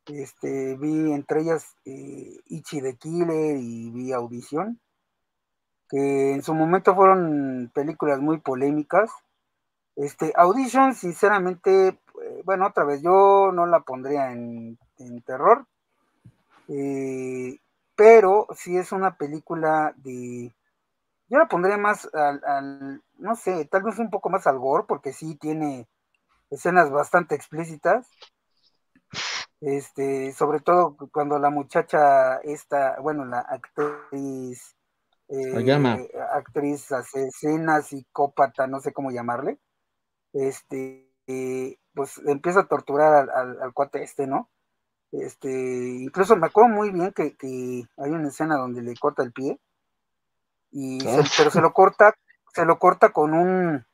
[SPEAKER 2] Este, vi entre ellas eh, Ichi de Killer y vi Audición que en su momento fueron películas muy polémicas. Este, Audition, sinceramente, eh, bueno, otra vez, yo no la pondría en, terror, eh, pero sí es una película de, yo la pondría más al, no sé, tal vez un poco más al gore, porque sí tiene escenas bastante explícitas. Este, sobre todo cuando la muchacha esta, bueno, la actriz
[SPEAKER 1] eh,
[SPEAKER 2] actriz asesina, psicópata, no sé cómo llamarle, este, eh, pues empieza a torturar al, cuate este, ¿no? Este, incluso me acuerdo muy bien que, hay una escena donde le corta el pie, y pero se lo corta, se lo corta con un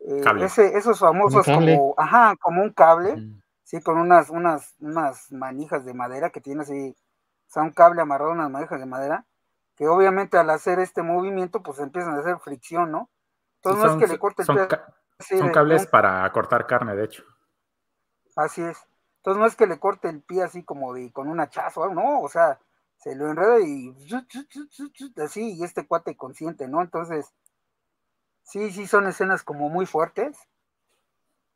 [SPEAKER 2] eh, ese, esos famosos como, ajá, como un cable, sí, con unas, unas, unas manijas de madera que tiene así, o sea, un cable amarrado a unas manijas de madera, que obviamente al hacer este movimiento, pues empiezan a hacer fricción, ¿no?
[SPEAKER 3] Entonces no es que le corte el son, pie. son cables para cortar carne, de hecho.
[SPEAKER 2] Así es. Entonces no es que le corte el pie así como de con un hachazo, no, o sea, se lo enreda y así, y este cuate consciente, ¿no? Entonces, sí, sí son escenas como muy fuertes.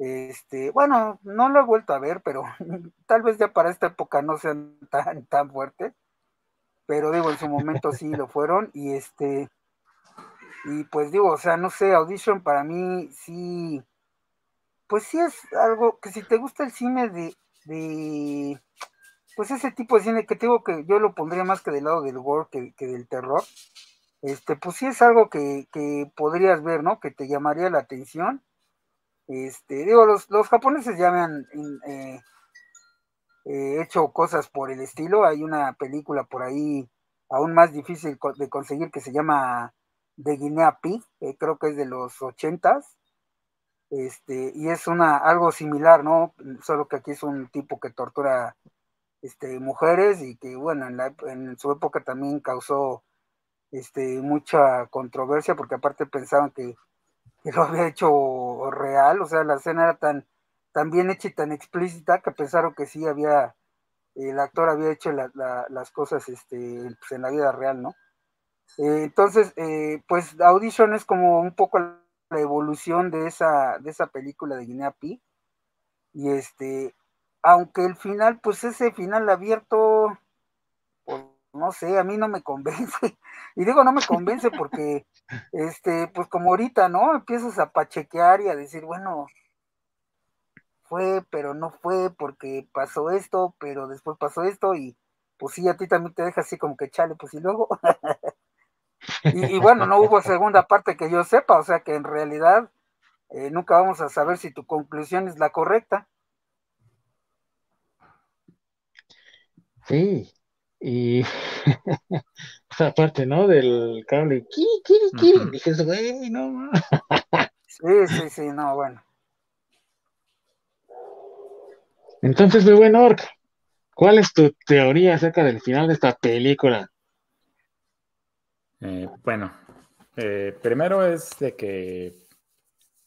[SPEAKER 2] Este, bueno, no lo he vuelto a ver, pero tal vez ya para esta época no sean tan, tan fuertes pero digo, en su momento sí lo fueron y este, y pues digo, o sea, no sé, Audition para mí sí, pues sí es algo que si te gusta el cine de, de pues ese tipo de cine que tengo que yo lo pondría más que del lado del gore que, del terror, este, pues sí es algo que, que, podrías ver, ¿no? Que te llamaría la atención. Este, digo, los, los japoneses llaman eh, eh, hecho cosas por el estilo. Hay una película por ahí aún más difícil de conseguir que se llama De Guinea Pig, creo que es de los ochentas. Este, y es una algo similar, ¿no? Solo que aquí es un tipo que tortura este, mujeres y que, bueno, en, en su época también causó este, mucha controversia porque aparte pensaban que, lo había hecho real, o sea, la escena era tan, tan bien hecha y tan explícita que pensaron que sí había, el actor había hecho las cosas este, pues, en la vida real, ¿no? Eh, entonces, eh, pues Audition es como un poco la evolución de esa, de esa película de Guinea Pig. Y este, aunque el final, pues ese final abierto, no sé, a mí no me convence. Y digo no me convence porque, este, pues como ahorita, ¿no? Empiezas a pachequear y a decir, bueno, fue, pero no fue porque pasó esto, pero después pasó esto y pues sí, a ti también te deja así como que chale, pues y luego. y, bueno, no hubo segunda parte que yo sepa, o sea que en realidad eh, nunca vamos a saber si tu conclusión es la correcta.
[SPEAKER 1] Sí, y esa parte, ¿no? Del cable, ¿qué, qué, qué? Dije, güey, no,
[SPEAKER 2] Sí, sí, sí, no, bueno.
[SPEAKER 1] Entonces, muy buen Orc, ¿cuál es tu teoría acerca del final de esta película?
[SPEAKER 3] Eh, bueno, eh, primero es de que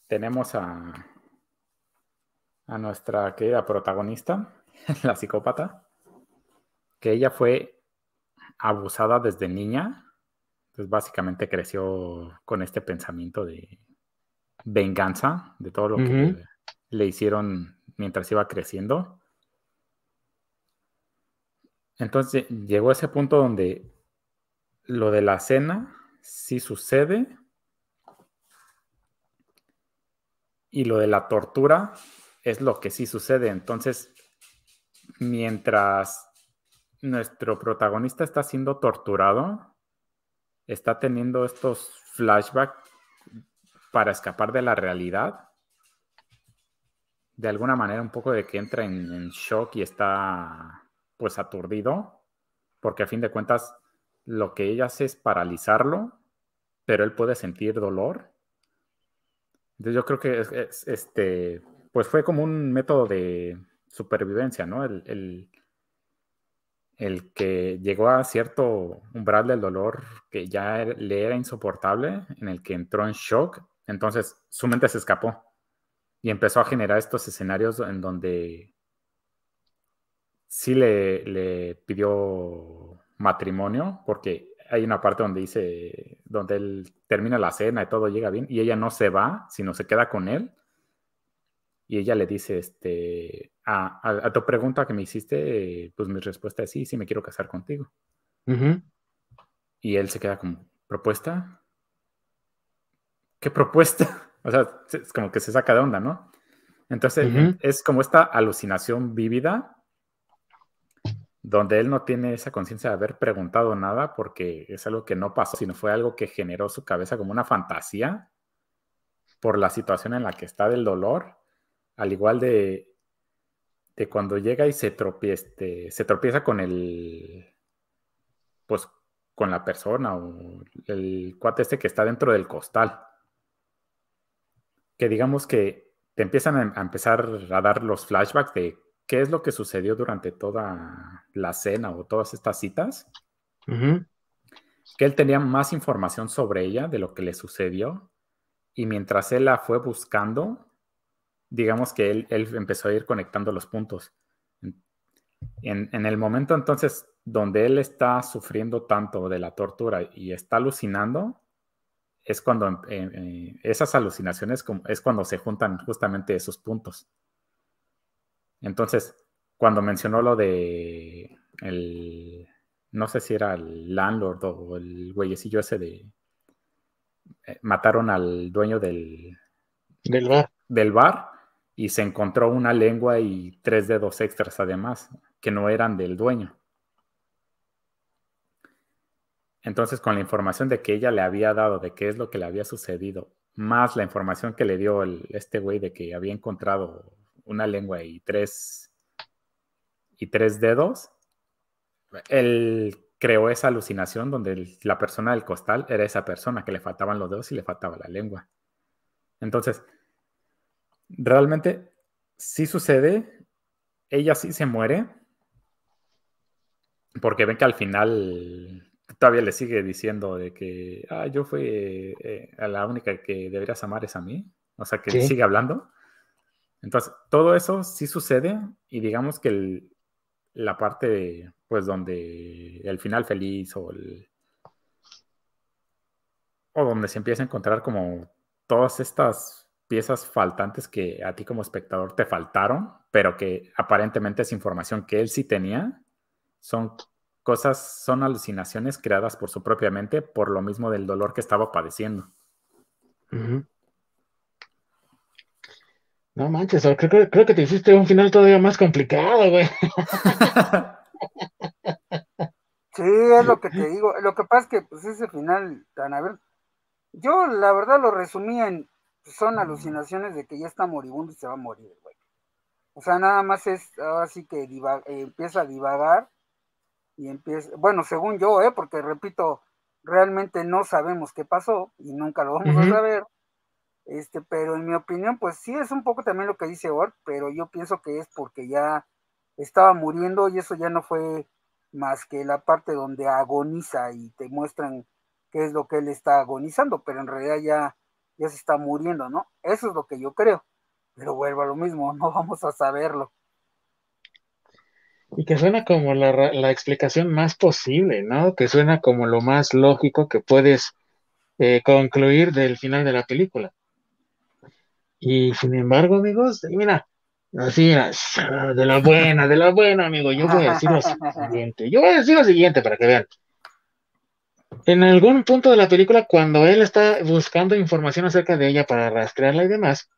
[SPEAKER 3] tenemos a, a nuestra querida protagonista, la psicópata, que ella fue abusada desde niña, pues básicamente creció con este pensamiento de venganza de todo lo que le hicieron mientras iba creciendo. Entonces llegó a ese punto donde lo de la cena sí sucede y lo de la tortura es lo que sí sucede. Entonces, mientras nuestro protagonista está siendo torturado, está teniendo estos flashbacks para escapar de la realidad. De alguna manera un poco de que entra en, shock y está pues aturdido, porque a fin de cuentas lo que ella hace es paralizarlo, pero él puede sentir dolor. Entonces yo creo que este, pues fue como un método de supervivencia, ¿no? el, que llegó a cierto umbral del dolor que ya le era insoportable, en el que entró en shock, entonces su mente se escapó y empezó a generar estos escenarios en donde sí le, pidió matrimonio, porque hay una parte donde dice, donde él termina la cena y todo llega bien, y ella no se va, sino se queda con él. Y ella le dice, este, a, tu pregunta que me hiciste, pues mi respuesta es sí, sí me quiero casar contigo. Y él se queda como, ¿propuesta? ¿Qué propuesta? O sea, es como que se saca de onda, ¿no? Entonces, es como esta alucinación vívida donde él no tiene esa conciencia de haber preguntado nada porque es algo que no pasó, sino fue algo que generó su cabeza como una fantasía por la situación en la que está del dolor, al igual de de cuando llega y se tropieza, este, se tropieza con el, pues con la persona o el cuate este que está dentro del costal. Que digamos que te empiezan a, empezar a dar los flashbacks de qué es lo que sucedió durante toda la cena o todas estas citas. Que él tenía más información sobre ella de lo que le sucedió. Y mientras él la fue buscando, digamos que él, empezó a ir conectando los puntos. En, el momento entonces donde él está sufriendo tanto de la tortura y está alucinando, es cuando eh, eh, esas alucinaciones es cuando se juntan justamente esos puntos. Entonces, cuando mencionó lo de el, no sé si era el landlord o el güeyecillo ese de, eh, mataron al dueño del,
[SPEAKER 1] del bar.
[SPEAKER 3] Del bar y se encontró una lengua y tres dedos extras además, que no eran del dueño. Entonces, con la información de que ella le había dado, de qué es lo que le había sucedido, más la información que le dio este güey de que había encontrado una lengua y tres, y tres dedos, él creó esa alucinación donde la persona del costal era esa persona que le faltaban los dedos y le faltaba la lengua. Entonces, realmente sí sucede, ella sí se muere, porque ven que al final todavía le sigue diciendo de que ah, yo fui eh, la única que deberías amar es a mí, o sea que sigue hablando. Entonces, todo eso sí sucede y digamos que la parte, pues, donde el final feliz o, o donde se empieza a encontrar como todas estas piezas faltantes que a ti como espectador te faltaron, pero que aparentemente es información que él sí tenía, son cosas, son alucinaciones creadas por su propia mente por lo mismo del dolor que estaba padeciendo.
[SPEAKER 1] No manches, creo, creo, que te hiciste un final todavía más complicado, güey.
[SPEAKER 2] Sí, es lo que te digo. Lo que pasa es que, pues, ese final tan a ver. Yo, la verdad, lo resumí en. Son alucinaciones de que ya está moribundo y se va a morir, güey. O sea, nada más es. Ahora sí que eh, empieza a divagar. Y empieza. Bueno, según yo, ¿eh? Porque repito, realmente no sabemos qué pasó y nunca lo vamos a saber. Este, pero en mi opinión, pues sí es un poco también lo que dice Ort, pero yo pienso que es porque ya estaba muriendo y eso ya no fue más que la parte donde agoniza y te muestran qué es lo que él está agonizando, pero en realidad ya, ya se está muriendo, ¿no? Eso es lo que yo creo. Pero vuelvo a lo mismo, no vamos a saberlo.
[SPEAKER 1] Y que suena como la, la explicación más posible, ¿no? Que suena como lo más lógico que puedes eh, concluir del final de la película. Y sin embargo, amigos, mira, así, de la buena, de la buena, amigo, yo voy a decir lo siguiente. Yo voy a decir lo siguiente para que vean. En algún punto de la película, cuando él está buscando información acerca de ella para rastrearla y demás,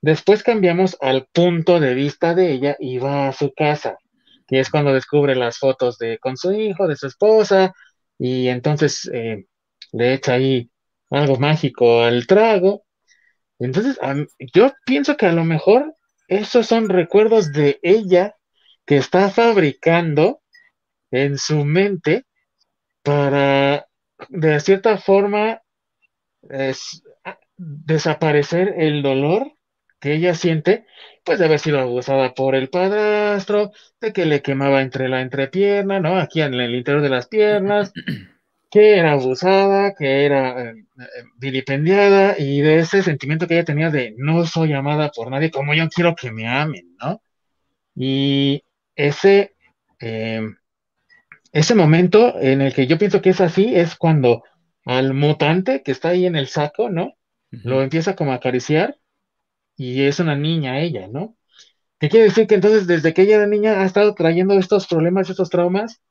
[SPEAKER 1] después cambiamos al punto de vista de ella y va a su casa, que es cuando descubre las fotos de con su hijo, de su esposa, y entonces eh, le echa ahí algo mágico al trago. Entonces, yo pienso que a lo mejor esos son recuerdos de ella que está fabricando en su mente para, de cierta forma, desaparecer el dolor que ella siente, pues de haber sido abusada por el padrastro, de que le quemaba entre la entrepierna, ¿no? Aquí en el interior de las piernas, que era abusada, que era eh, eh, vilipendiada y de ese sentimiento que ella tenía de no soy amada por nadie como yo quiero que me amen, ¿no? Y ese, em, ese momento en el que yo pienso que es así es cuando al mutante que está ahí en el saco, ¿no? Lo empieza como a acariciar y es una niña ella, ¿no? ¿Qué quiere decir que entonces desde que ella era niña ha estado trayendo estos problemas, estos traumas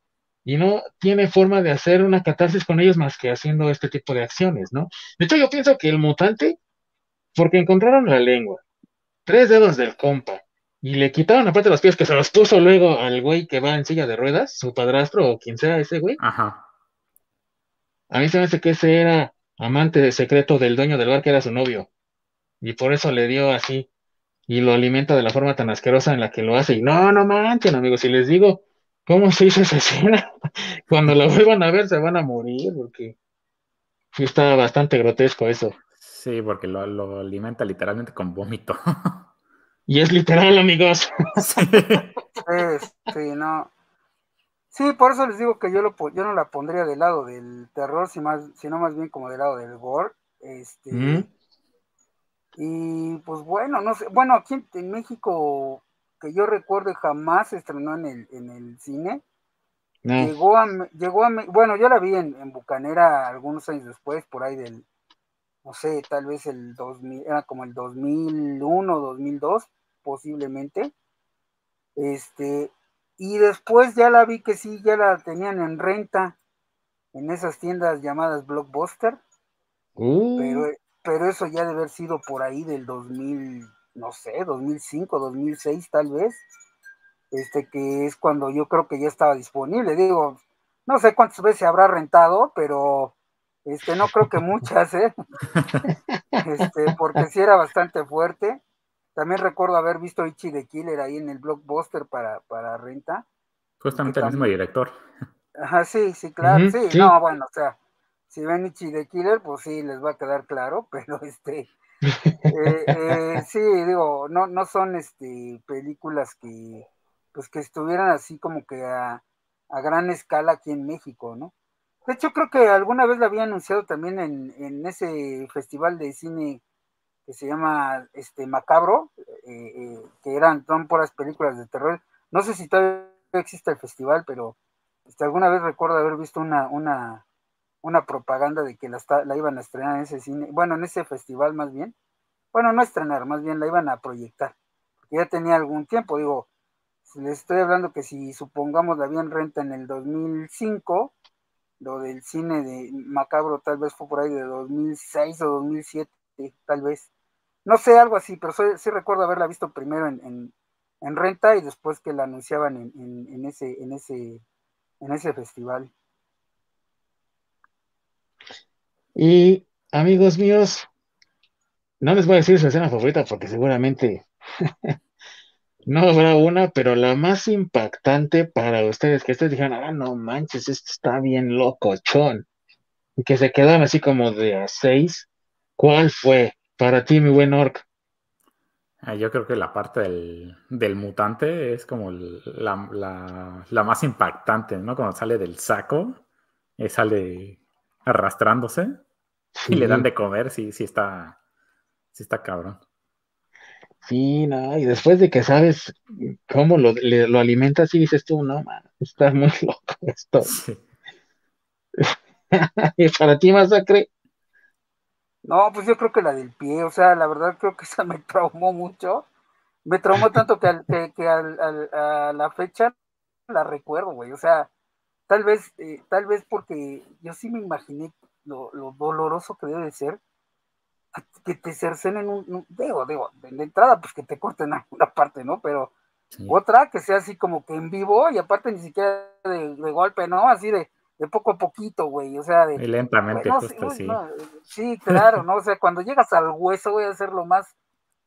[SPEAKER 1] y no tiene forma de hacer una catarsis con ellos más que haciendo este tipo de acciones, ¿no? De hecho, yo pienso que el mutante, porque encontraron la lengua, tres dedos del compa, y le quitaron aparte los pies que se los puso luego al güey que va en silla de ruedas, su padrastro o quien sea ese güey. Ajá. A mí se me hace que ese era amante secreto del dueño del bar que era su novio. Y por eso le dio así. Y lo alimenta de la forma tan asquerosa en la que lo hace. Y no, no manchen, amigos. Si les digo, ¿Cómo se hizo esa escena? Cuando lo vuelvan a ver se van a morir porque sí está bastante grotesco eso.
[SPEAKER 3] Sí, porque lo, alimenta literalmente con vómito.
[SPEAKER 1] Y es literal, amigos.
[SPEAKER 2] Sí. sí, no. Sí, por eso les digo que yo, lo, yo no la pondría del lado del terror, sino más bien como del lado del gore. Este, Y pues bueno, no sé. Bueno, aquí en México que yo recuerdo jamás se estrenó en el, en el cine. Llegó a, llegó a, bueno, yo la vi en, Bucanera algunos años después, por ahí del, no sé, tal vez el 2000, era como el 2001, 2002, posiblemente. Este, y después ya la vi que sí, ya la tenían en renta en esas tiendas llamadas Blockbuster. Uh. Pero, pero eso ya debe haber sido por ahí del 2000, no sé, 2005, 2006 tal vez, este que es cuando yo creo que ya estaba disponible. Digo, no sé cuántas veces se habrá rentado, pero este no creo que muchas, ¿eh? Este, porque sí era bastante fuerte. También recuerdo haber visto Ichi de Killer ahí en el blockbuster para, para renta.
[SPEAKER 3] Justamente el mismo director.
[SPEAKER 2] Ajá, sí, sí, claro, sí, no, bueno, o sea, si ven Ichi de Killer, pues sí, les va a quedar claro, pero este, eh, eh, sí, digo, no, no son este, películas que, pues que estuvieran así como que a, a gran escala aquí en México, ¿no? De hecho, creo que alguna vez la había anunciado también en, en ese festival de cine que se llama este Macabro, eh, que eran son puras películas de terror. No sé si todavía existe el festival, pero este, alguna vez recuerdo haber visto una, una, una propaganda de que la, la iban a estrenar en ese cine, bueno, en ese festival más bien. Bueno, no estrenar, más bien la iban a proyectar, porque ya tenía algún tiempo, digo, les estoy hablando que si supongamos la habían renta en el 2005, lo del cine de Macabro tal vez fue por ahí de 2006 o 2007, tal vez. No sé, algo así, pero sí recuerdo haberla visto primero en, renta y después que la anunciaban en, en, ese, en, ese, en ese festival.
[SPEAKER 1] Y amigos míos, no les voy a decir su escena favorita porque seguramente no habrá una, pero la más impactante para ustedes, que ustedes dijeron, ah, no manches, esto está bien loco, chon, y que se quedaron así como de a seis, ¿cuál fue para ti, mi buen orc?
[SPEAKER 3] Ah, yo creo que la parte del, mutante es como la, la, más impactante, ¿no? Cuando sale del saco, sale arrastrándose y le dan de comer, sí, sí está, sí está cabrón.
[SPEAKER 1] Sí, no, y después de que sabes cómo lo, lo alimentas y dices tú, no, man, estás muy loco esto. y para ti, Masacre.
[SPEAKER 2] No, pues yo creo que la del pie, o sea, la verdad creo que esa me traumó mucho. Me traumó tanto que, que, a la fecha la recuerdo, güey. O sea, Tal vez, eh, tal vez porque yo sí me imaginé lo, doloroso que debe de ser que te cercenen un, un digo, digo, de entrada, pues que te corten una parte, ¿no? Pero otra que sea así como que en vivo y aparte ni siquiera de, golpe, ¿no? Así de, de poco a poquito, güey, o sea, de...
[SPEAKER 3] lentamente, justo, sí.
[SPEAKER 2] sí, claro, ¿no? O sea, cuando llegas al hueso, voy a ser lo más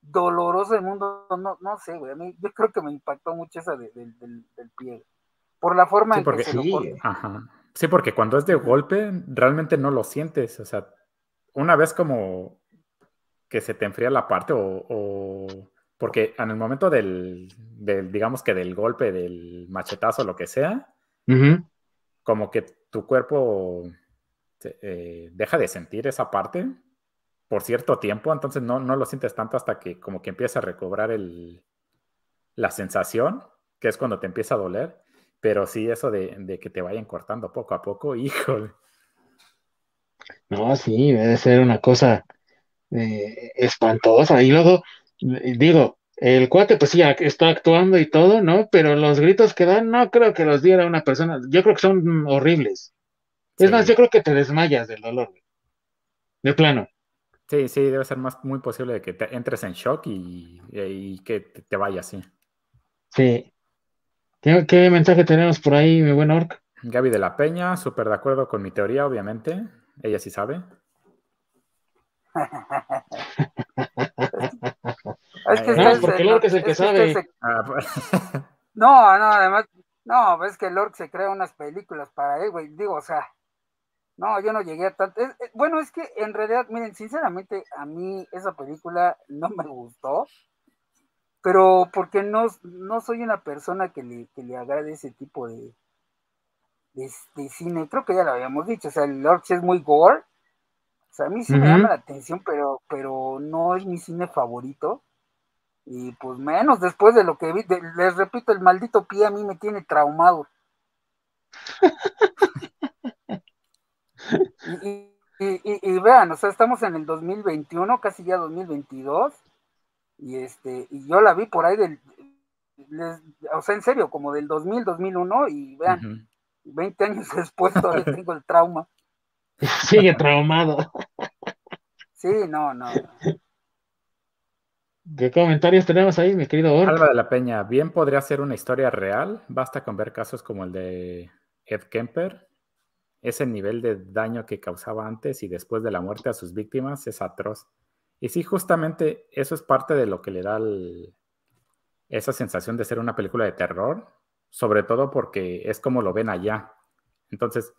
[SPEAKER 2] doloroso del mundo, no, no sé, güey, a mí, yo creo que me impactó mucho esa del, del pie por la forma
[SPEAKER 3] en que se sí, Sí, porque cuando es de golpe, realmente no lo sientes. O sea, una vez como que se te enfría la parte o, porque en el momento del, digamos que del golpe, del machetazo, lo que sea, como que tu cuerpo eh, deja de sentir esa parte por cierto tiempo, entonces no, no, lo sientes tanto hasta que como que empieza a recobrar el, la sensación, que es cuando te empieza a doler. Pero sí, eso de, que te vayan cortando poco a poco, híjole.
[SPEAKER 1] No, sí, debe ser una cosa eh, espantosa. Y luego, eh, digo, el cuate pues sí está actuando y todo, ¿no? Pero los gritos que dan, no creo que los diera una persona. Yo creo que son horribles. Es más, yo creo que te desmayas del dolor. De plano.
[SPEAKER 3] Sí, sí, debe ser más muy posible que te entres en shock y, y que te vayas, sí.
[SPEAKER 1] Sí. ¿Qué, mensaje tenemos por ahí, mi buen Orc?
[SPEAKER 3] Gaby de la Peña, súper de acuerdo con mi teoría, obviamente. Ella sí sabe.
[SPEAKER 1] es que no, porque el Orc es el que sabe. Ah, pues.
[SPEAKER 2] no, no, además, no, es que el Orc se crea unas películas para él, güey. Digo, o sea, no, yo no llegué a tanto. bueno, es que en realidad, miren, sinceramente, a mí esa película no me gustó pero porque no, no soy una persona que le, que le agrade ese tipo de, de, cine, creo que ya lo habíamos dicho, o sea, el Lorch es muy gore, sea, a mí sí me llama la atención, pero, pero no es mi cine favorito, y pues menos después de lo que vi, les repito, el maldito pie a mí me tiene traumado. y, y, vean, o sea, estamos en el 2021, casi ya 2022, y este y yo la vi por ahí del o sea en serio como del 2000 2001 y vean 20 años después todavía tengo el trauma
[SPEAKER 1] sigue traumado
[SPEAKER 2] sí no no
[SPEAKER 1] ¿Qué comentarios tenemos ahí, mi querido
[SPEAKER 3] Alba de la Peña, bien podría ser una historia real, basta con ver casos como el de Ed Kemper. Ese nivel de daño que causaba antes y después de la muerte a sus víctimas es atroz. Y sí, justamente eso es parte de lo que le da esa sensación de ser una película de terror. Sobre todo porque es como lo ven allá. Entonces,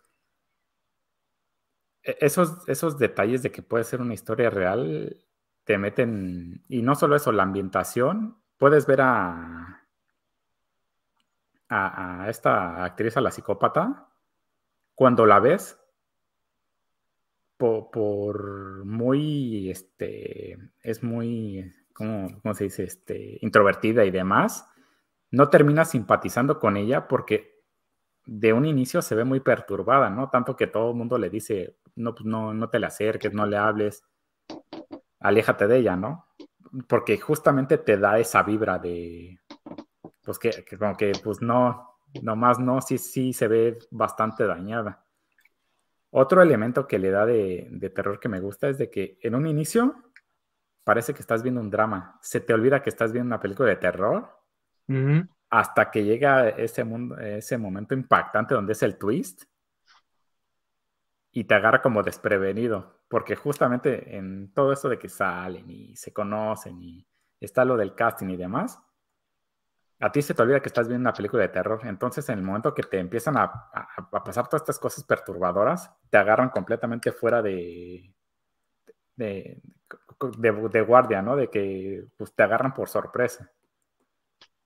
[SPEAKER 3] esos, esos detalles de que puede ser una historia real te meten, y no solo eso, la ambientación, puedes ver a, a, esta actriz, a la psicópata, cuando la ves, por, muy, este, es muy, ¿cómo, se dice? Este, introvertida y demás, no terminas simpatizando con ella porque de un inicio se ve muy perturbada, ¿no? Tanto que todo el mundo le dice, no, pues no, no te le acerques, no le hables, aléjate de ella, ¿no? Porque justamente te da esa vibra de, pues que, como que, pues no, nomás no, sí, sí se ve bastante dañada. Otro elemento que le da de, terror que me gusta es de que en un inicio parece que estás viendo un drama. Se te olvida que estás viendo una película de terror hasta que llega ese, mundo, ese momento impactante donde es el twist y te agarra como desprevenido. Porque justamente en todo eso de que salen y se conocen y está lo del casting y demás, a ti se te olvida que estás viendo una película de terror. Entonces, en el momento que te empiezan a, pasar todas estas cosas perturbadoras, te agarran completamente fuera de, de, guardia, ¿no? De que pues, te agarran por sorpresa.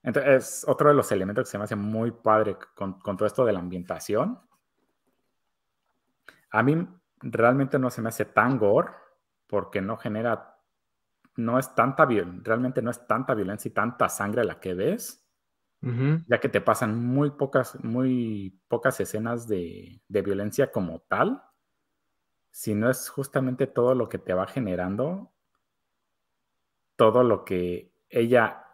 [SPEAKER 3] Entonces, es otro de los elementos que se me hace muy padre con, todo esto de la ambientación. A mí realmente no se me hace tan gore porque no genera, no es tanta, realmente no es tanta violencia y tanta sangre la que ves ya que te pasan muy pocas, muy pocas escenas de, violencia como tal, sino es justamente todo lo que te va generando, todo lo que ella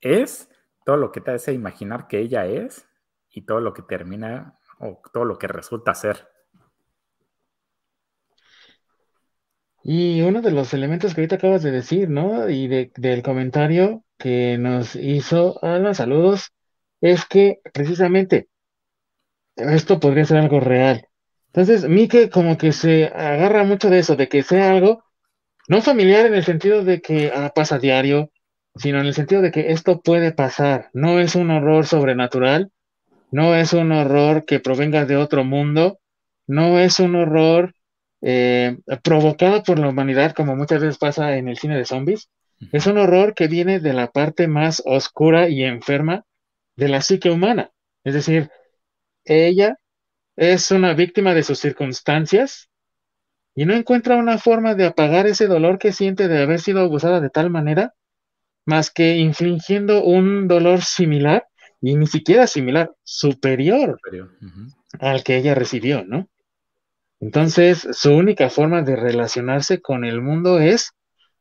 [SPEAKER 3] es, todo lo que te hace imaginar que ella es y todo lo que termina o todo lo que resulta ser.
[SPEAKER 1] Y uno de los elementos que ahorita acabas de decir, ¿no? Y del comentario que nos hizo Alan, saludos, es que precisamente esto podría ser algo real. Entonces, Mike como que se agarra mucho de eso, de que sea algo no familiar en el sentido de que ah, pasa diario, sino en el sentido de que esto puede pasar. No es un horror sobrenatural, no es un horror que provenga de otro mundo, no es un horror eh, provocado por la humanidad, como muchas veces pasa en el cine de zombies. Es un horror que viene de la parte más oscura y enferma de la psique humana. Es decir, ella es una víctima de sus circunstancias y no encuentra una forma de apagar ese dolor que siente de haber sido abusada de tal manera, más que infligiendo un dolor similar, y ni siquiera similar, superior, al que ella recibió, ¿no? Entonces, su única forma de relacionarse con el mundo es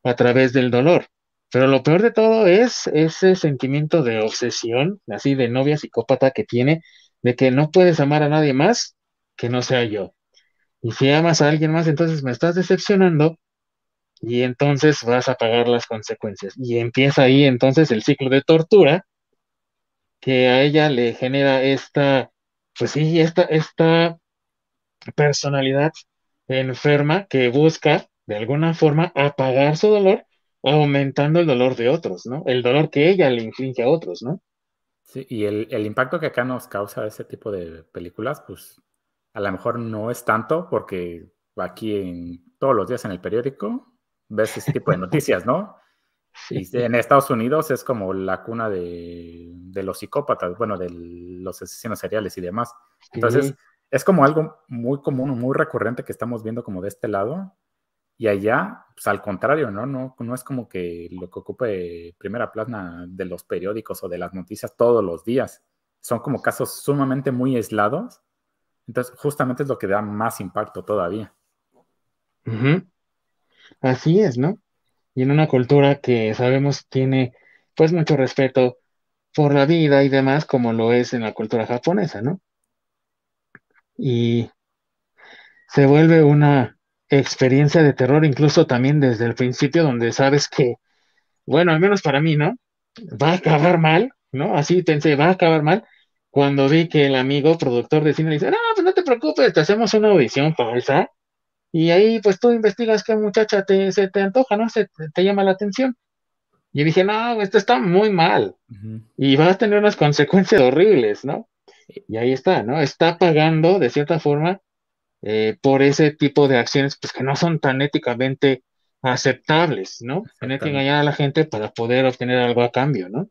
[SPEAKER 1] a través del dolor. Pero lo peor de todo es ese sentimiento de obsesión, así de novia psicópata que tiene, de que no puedes amar a nadie más que no sea yo. Y si amas a alguien más, entonces me estás decepcionando y entonces vas a pagar las consecuencias. Y empieza ahí entonces el ciclo de tortura que a ella le genera esta, pues sí, esta, esta personalidad enferma que busca de alguna forma apagar su dolor aumentando el dolor de otros, ¿no? El dolor que ella le inflige a otros, ¿no?
[SPEAKER 3] Sí, y el, impacto que acá nos causa ese tipo de películas, pues a lo mejor no es tanto porque aquí en, todos los días en el periódico ves ese tipo de noticias, ¿no? Y en Estados Unidos es como la cuna de, los psicópatas, bueno, de los asesinos seriales y demás. Entonces, es como algo muy común, muy recurrente que estamos viendo como de este lado. Y allá, pues al contrario, ¿no? No, no es como que lo que ocupe primera plana de los periódicos o de las noticias todos los días. Son como casos sumamente muy aislados. Entonces, justamente es lo que da más impacto todavía.
[SPEAKER 1] Así es, ¿no? Y en una cultura que sabemos tiene pues mucho respeto por la vida y demás, como lo es en la cultura japonesa, ¿no? Y se vuelve una experiencia de terror, incluso también desde el principio, donde sabes que, bueno, al menos para mí, ¿no? Va a acabar mal, ¿no? Así pensé, va a acabar mal. Cuando vi que el amigo productor de cine le dice, no, pues no te preocupes, te hacemos una audición falsa. Y ahí, pues tú investigas qué muchacha te, se te antoja, ¿no? Se te, llama la atención. Y dije, no, esto está muy mal. Y va a tener unas consecuencias horribles, ¿no? Y ahí está, ¿no? Está pagando, de cierta forma, eh, por ese tipo de acciones, pues que no son tan éticamente aceptables, ¿no? Tener que engañar a la gente para poder obtener algo a cambio, ¿no?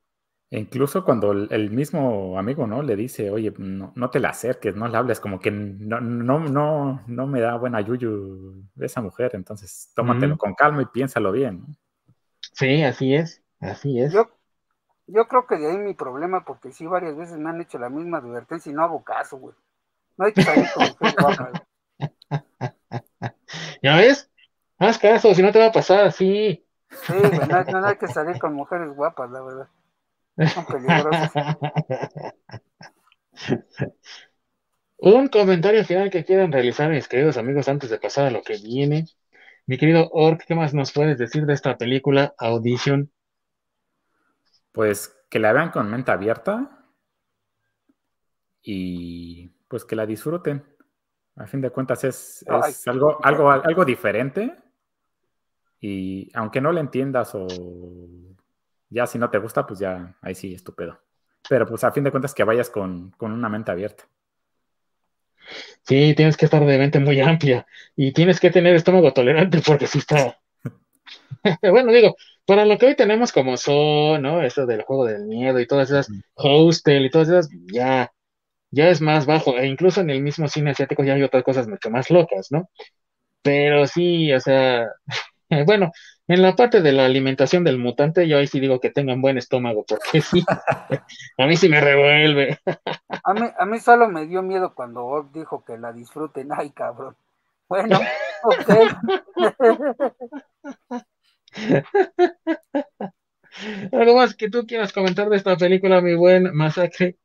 [SPEAKER 3] E incluso cuando el, mismo amigo, ¿no? Le dice, oye, no, no, te la acerques, no le hables, como que no, no, no, no me da buena yuyu esa mujer, entonces tómatelo con calma y piénsalo bien, ¿no?
[SPEAKER 1] Sí, así es, así es.
[SPEAKER 2] Yo, yo creo que de ahí mi problema, porque sí, varias veces me han hecho la misma advertencia y no hago caso, güey. No hay que salir con
[SPEAKER 1] ¿Ya ves? Haz caso, si no te va a pasar así.
[SPEAKER 2] Sí, no, hay que salir con mujeres guapas, la verdad. Son peligrosas.
[SPEAKER 1] Un comentario final que quieran realizar mis queridos amigos antes de pasar a lo que viene. Mi querido Ork, ¿qué más nos puedes decir de esta película Audition?
[SPEAKER 3] Pues que la vean con mente abierta y pues que la disfruten. A fin de cuentas es, algo, algo, algo diferente. Y aunque no le entiendas o ya si no te gusta, pues ya ahí sí, estúpido. Pero pues a fin de cuentas que vayas con, una mente abierta.
[SPEAKER 1] Sí, tienes que estar de mente muy amplia y tienes que tener estómago tolerante porque si está. bueno, digo, para lo que hoy tenemos como son, ¿no? Eso del juego del miedo y todas esas hostel y todas esas, ya, ya es más bajo. E incluso en el mismo cine asiático ya hay otras cosas mucho más locas, ¿no? Pero sí, o sea, bueno, en la parte de la alimentación del mutante, yo ahí sí digo que tengan buen estómago, porque sí, a mí sí me revuelve.
[SPEAKER 2] a, mí, a mí solo me dio miedo cuando Ork dijo que la disfruten. Ay, cabrón. Bueno, ok.
[SPEAKER 1] ¿Algo más que tú quieras comentar de esta película, mi buen Masacre?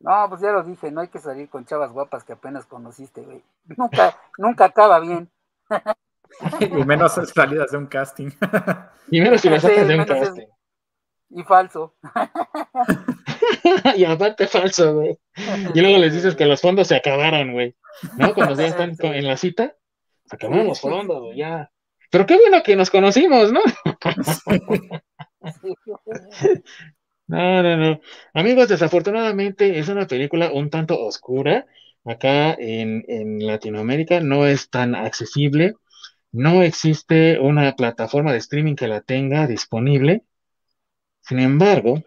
[SPEAKER 2] No, pues ya lo dije, no hay que salir con chavas guapas que apenas conociste, güey. Nunca, nunca acaba bien.
[SPEAKER 3] y menos salidas de un casting.
[SPEAKER 1] y menos si las sacas de un casting.
[SPEAKER 2] Y falso.
[SPEAKER 1] y aparte falso, güey. Y luego les dices que los fondos se acabaron, güey. ¿No? Cuando ya están en la cita, acabaron los fondos, güey, ya. Pero qué bueno que nos conocimos, ¿no? No, no, no. Amigos, desafortunadamente es una película un tanto oscura. Acá en, en Latinoamérica no es tan accesible. No existe una plataforma de streaming que la tenga disponible. Sin embargo,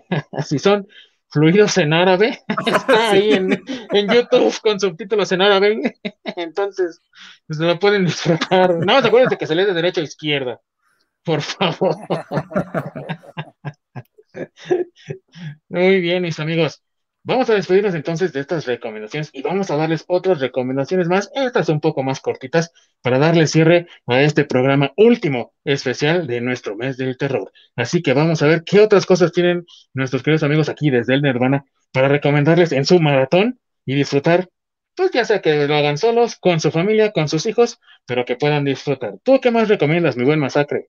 [SPEAKER 1] si son fluidos en árabe, está ahí en, YouTube con subtítulos en árabe. Entonces, pues lo pueden disfrutar. No, acuérdense que se lee de derecha a izquierda. Por favor. Muy bien, mis amigos. Vamos a despedirnos entonces de estas recomendaciones y vamos a darles otras recomendaciones más, estas un poco más cortitas, para darle cierre a este programa último especial de nuestro mes del terror. Así que vamos a ver qué otras cosas tienen nuestros queridos amigos aquí desde el Nirvana para recomendarles en su maratón y disfrutar, pues ya sea que lo hagan solos, con su familia, con sus hijos, pero que puedan disfrutar. ¿Tú qué más recomiendas, mi buen masacre?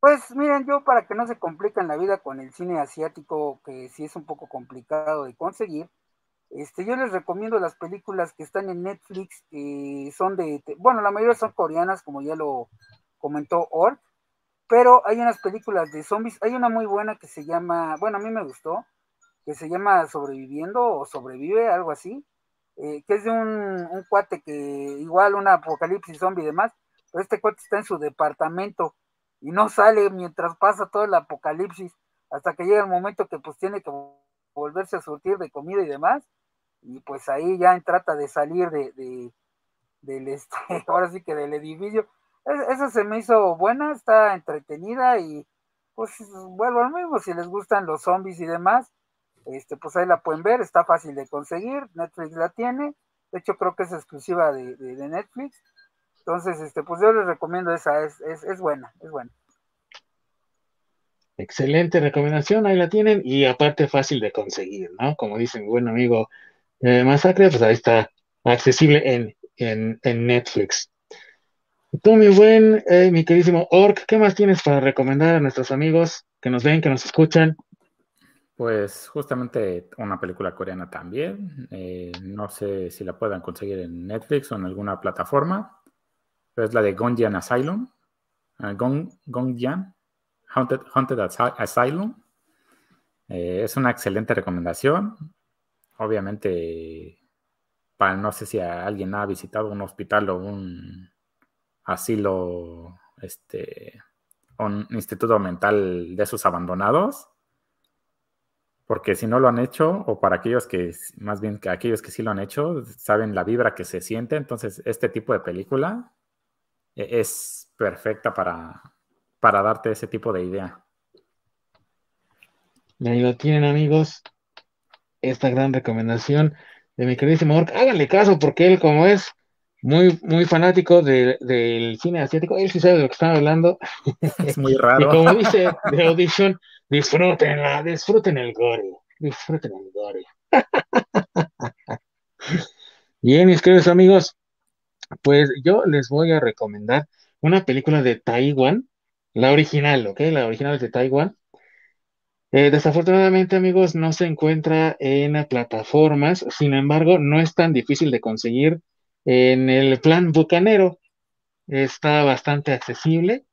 [SPEAKER 2] Pues miren, yo para que no se compliquen la vida con el cine asiático, que sí es un poco complicado de conseguir, este, yo les recomiendo las películas que están en Netflix, que son de, bueno, la mayoría son coreanas, como ya lo comentó Ork, pero hay unas películas de zombies, hay una muy buena que se llama, bueno, a mí me gustó, que se llama Sobreviviendo o Sobrevive, algo así, eh, que es de un, un cuate que igual un apocalipsis zombie y demás, pero este cuate está en su departamento y no sale mientras pasa todo el apocalipsis, hasta que llega el momento que pues tiene que volverse a surtir de comida y demás, y pues ahí ya trata de salir de, de del este, ahora sí que del edificio. esa se me hizo buena, está entretenida y pues vuelvo al mismo, si les gustan los zombies y demás, este, pues ahí la pueden ver, está fácil de conseguir, Netflix la tiene, de hecho creo que es exclusiva de, de Netflix, entonces, este, pues yo les recomiendo esa, es, es, buena, es buena.
[SPEAKER 1] Excelente recomendación, ahí la tienen, y aparte fácil de conseguir, ¿no? Como dice mi buen amigo eh, Masacre, pues ahí está accesible en, Netflix. Y tú, mi buen, eh, mi queridísimo Orc, ¿qué más tienes para recomendar a nuestros amigos que nos ven, que nos escuchan?
[SPEAKER 3] Pues justamente una película coreana también. Eh, no sé si la puedan conseguir en Netflix o en alguna plataforma es la de Gonjian Asylum. uh, Haunted, Haunted Asylum. Eh, es una excelente recomendación. Obviamente, para, no sé si alguien ha visitado un hospital o un asilo, este, un instituto mental de esos abandonados. Porque si no lo han hecho, o para aquellos que, más bien que aquellos que sí lo han hecho, saben la vibra que se siente. Entonces, este tipo de película es perfecta para, para darte ese tipo de idea.
[SPEAKER 1] Ahí lo tienen, amigos. Esta gran recomendación de mi queridísimo Ork. Háganle caso, porque él, como es muy, muy fanático del cine asiático, él sí sabe de lo que están hablando.
[SPEAKER 3] Es muy raro.
[SPEAKER 1] y como dice de Audition, disfrútenla, disfruten el gore, disfruten el gore. Bien, mis queridos amigos, pues yo les voy a recomendar una película de Taiwán, la original, ¿ok? La original es de Taiwán. Eh, desafortunadamente, amigos, no se encuentra en plataformas, sin embargo, no es tan difícil de conseguir en el plan bucanero. Está bastante accesible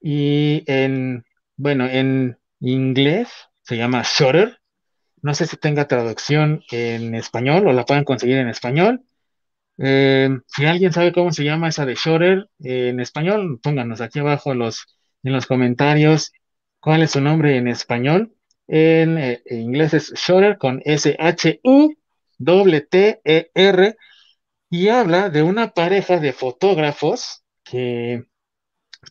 [SPEAKER 1] y en, bueno, en inglés se llama Shutter. No sé si tenga traducción en español o la puedan conseguir en español. Eh, si alguien sabe cómo se llama esa de Shutter en español, pónganos aquí abajo en los, en los comentarios cuál es su nombre en español. En, eh, inglés es Shutter con S-H-U-T-T-E-R y habla de una pareja de fotógrafos que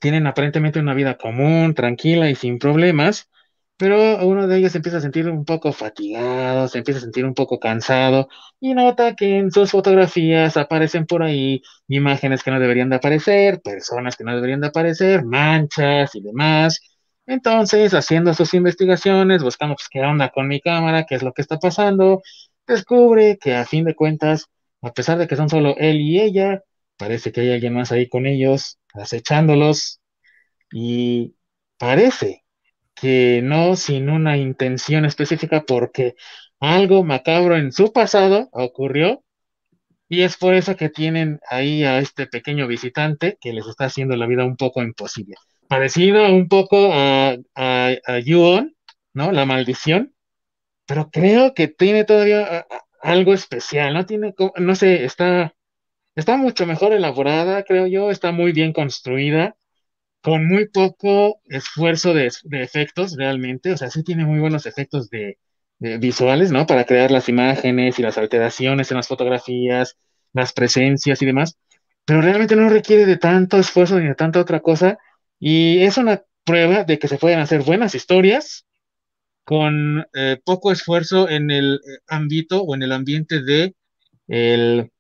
[SPEAKER 1] tienen aparentemente una vida común, tranquila y sin problemas, pero uno de ellos empieza a sentir un poco fatigado, se empieza a sentir un poco cansado y nota que en sus fotografías aparecen por ahí imágenes que no deberían de aparecer, personas que no deberían de aparecer, manchas y demás. Entonces, haciendo sus investigaciones, buscando pues, qué onda con mi cámara, qué es lo que está pasando, descubre que a fin de cuentas, a pesar de que son solo él y ella, parece que hay alguien más ahí con ellos, acechándolos, y parece que no sin una intención específica porque algo macabro en su pasado ocurrió y es por eso que tienen ahí a este pequeño visitante que les está haciendo la vida un poco imposible. Parecido un poco a, a, a Yuon, ¿no? La maldición, pero creo que tiene todavía algo especial, ¿no? Tiene, no sé, está, está mucho mejor elaborada, creo yo, está muy bien construida con muy poco esfuerzo de, efectos realmente, o sea, sí tiene muy buenos efectos de, visuales, ¿no? Para crear las imágenes y las alteraciones en las fotografías, las presencias y demás, pero realmente no requiere de tanto esfuerzo ni de tanta otra cosa, y es una prueba de que se pueden hacer buenas historias con eh, poco esfuerzo en el eh, ámbito o en el ambiente de el,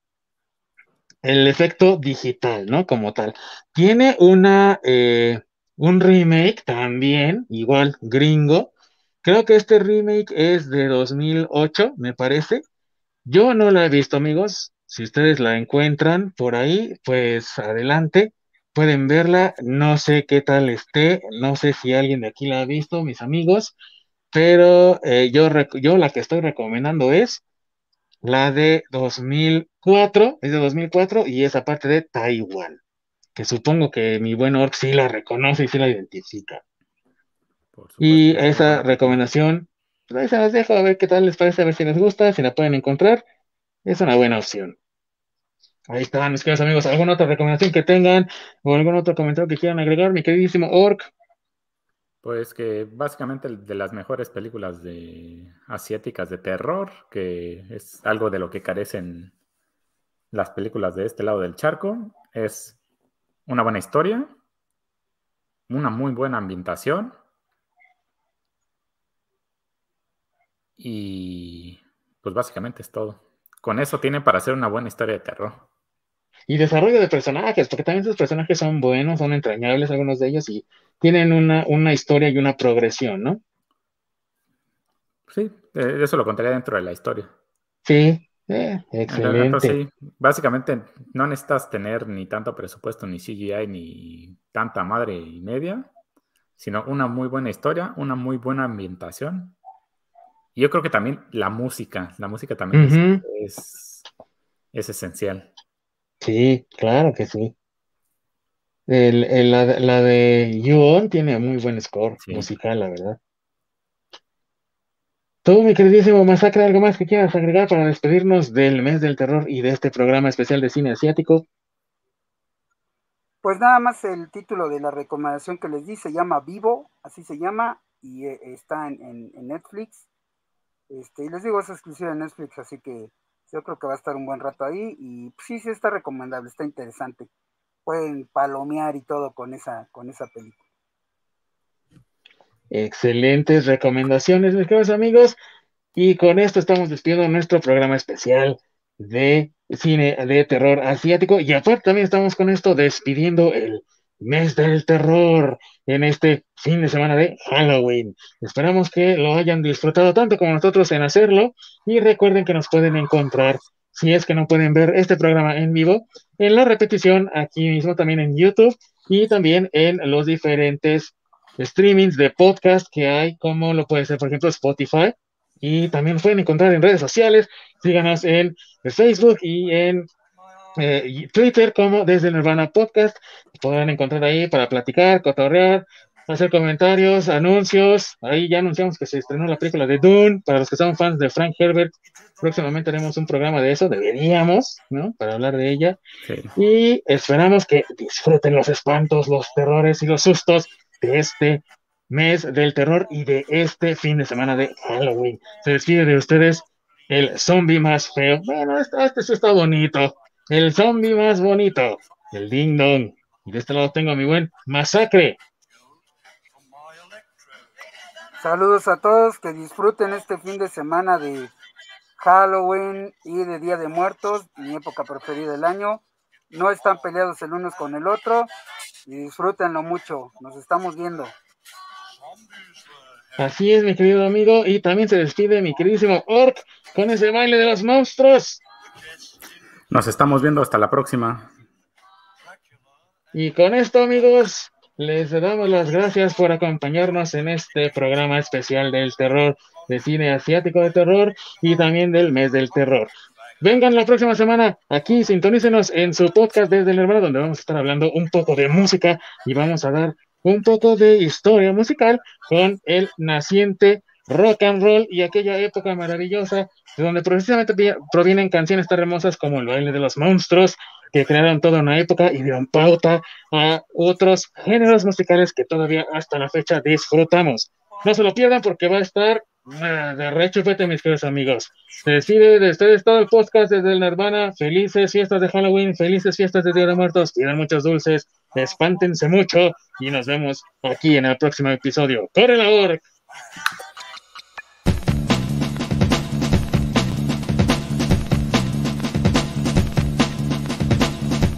[SPEAKER 1] el efecto digital, ¿no? Como tal. Tiene una, eh, un remake también, igual gringo. Creo que este remake es de 2008, me parece. Yo no la he visto, amigos. Si ustedes la encuentran por ahí, pues adelante. Pueden verla. No sé qué tal esté. No sé si alguien de aquí la ha visto, mis amigos. Pero eh, yo, yo la que estoy recomendando es la de 2004, es de 2004 y esa parte de Taiwán, que supongo que mi buen Orc sí la reconoce y sí la identifica. y esa recomendación, pues ahí se las dejo a ver qué tal les parece, a ver si les gusta, si la pueden encontrar. Es una buena opción. Ahí están, mis queridos amigos. ¿Alguna otra recomendación que tengan o algún otro comentario que quieran agregar, mi queridísimo Orc?
[SPEAKER 3] Pues que básicamente de las mejores películas de asiáticas de terror, que es algo de lo que carecen las películas de este lado del charco, es una buena historia, una muy buena ambientación y pues básicamente es todo. Con eso tiene para hacer una buena historia de terror.
[SPEAKER 1] Y desarrollo de personajes, porque también sus personajes son buenos, son entrañables algunos de ellos y tienen una, una historia y una progresión, ¿no?
[SPEAKER 3] Sí, eh, eso lo contaría dentro de la historia.
[SPEAKER 1] Sí, eh, excelente. Sí,
[SPEAKER 3] básicamente no necesitas tener ni tanto presupuesto, ni CGI, ni tanta madre y media, sino una muy buena historia, una muy buena ambientación. Y yo creo que también la música, la música también es, es esencial.
[SPEAKER 1] Sí, claro que sí. El, la, la, de You tiene muy buen score musical, la verdad. Tú, mi queridísimo Masacre, ¿algo más que quieras agregar para despedirnos del mes del terror y de este programa especial de cine asiático?
[SPEAKER 2] Pues nada más el título de la recomendación que les di se llama Vivo, así se llama, y eh, está en, Netflix. Este, y les digo, es exclusiva de Netflix, así que yo creo que va a estar un buen rato ahí. Y sí, sí está recomendable, está interesante. Pueden palomear y todo con esa, con esa película.
[SPEAKER 1] Excelentes recomendaciones, mis queridos amigos. Y con esto estamos despidiendo nuestro programa especial de cine de terror asiático. Y aparte también estamos con esto despidiendo el mes del terror en este fin de semana de Halloween. Esperamos que lo hayan disfrutado tanto como nosotros en hacerlo. Y recuerden que nos pueden encontrar, si es que no pueden ver este programa en vivo, en la repetición aquí mismo también en YouTube y también en los diferentes streamings de podcast que hay, como lo puede ser, por ejemplo, Spotify. Y también pueden encontrar en redes sociales. Síganos en Facebook y en eh, Twitter como desde Nirvana Podcast. Podrán encontrar ahí para platicar, cotorrear, hacer comentarios, anuncios. Ahí ya anunciamos que se estrenó la película de Dune. Para los que son fans de Frank Herbert, próximamente haremos un programa de eso. Deberíamos, ¿no? Para hablar de ella. Y esperamos que disfruten los espantos, los terrores y los sustos de este mes del terror y de este fin de semana de Halloween. Se despide de ustedes el zombie más feo. Bueno, este, este sí está bonito. El zombie más bonito. El ding dong. Y de este lado tengo a mi buen masacre.
[SPEAKER 2] Saludos a todos, que disfruten este fin de semana de Halloween y de Día de Muertos, mi época preferida del año. No están peleados el uno con el otro y disfrútenlo mucho. Nos estamos viendo.
[SPEAKER 1] Así es, mi querido amigo. Y también se despide mi queridísimo Orc con ese baile de los monstruos.
[SPEAKER 3] Nos estamos viendo hasta la próxima.
[SPEAKER 1] Y con esto, amigos, les damos las gracias por acompañarnos en este programa especial del terror, de cine asiático de terror y también del mes del terror. Vengan la próxima semana aquí, sintonícenos en su podcast desde el hermano, donde vamos a estar hablando un poco de música y vamos a dar un poco de historia musical con el naciente rock and roll y aquella época maravillosa de donde precisamente provienen canciones tan hermosas como el baile de los monstruos, que crearon toda una época y dieron pauta a otros géneros musicales que todavía hasta la fecha disfrutamos. No se lo pierdan porque va a estar de rechupete, mis queridos amigos. Se despide de ustedes todo el podcast desde el Nirvana. Felices fiestas de Halloween, felices fiestas de Día de Muertos. Pidan muchos dulces, espántense mucho y nos vemos aquí en el próximo episodio. ¡Corre la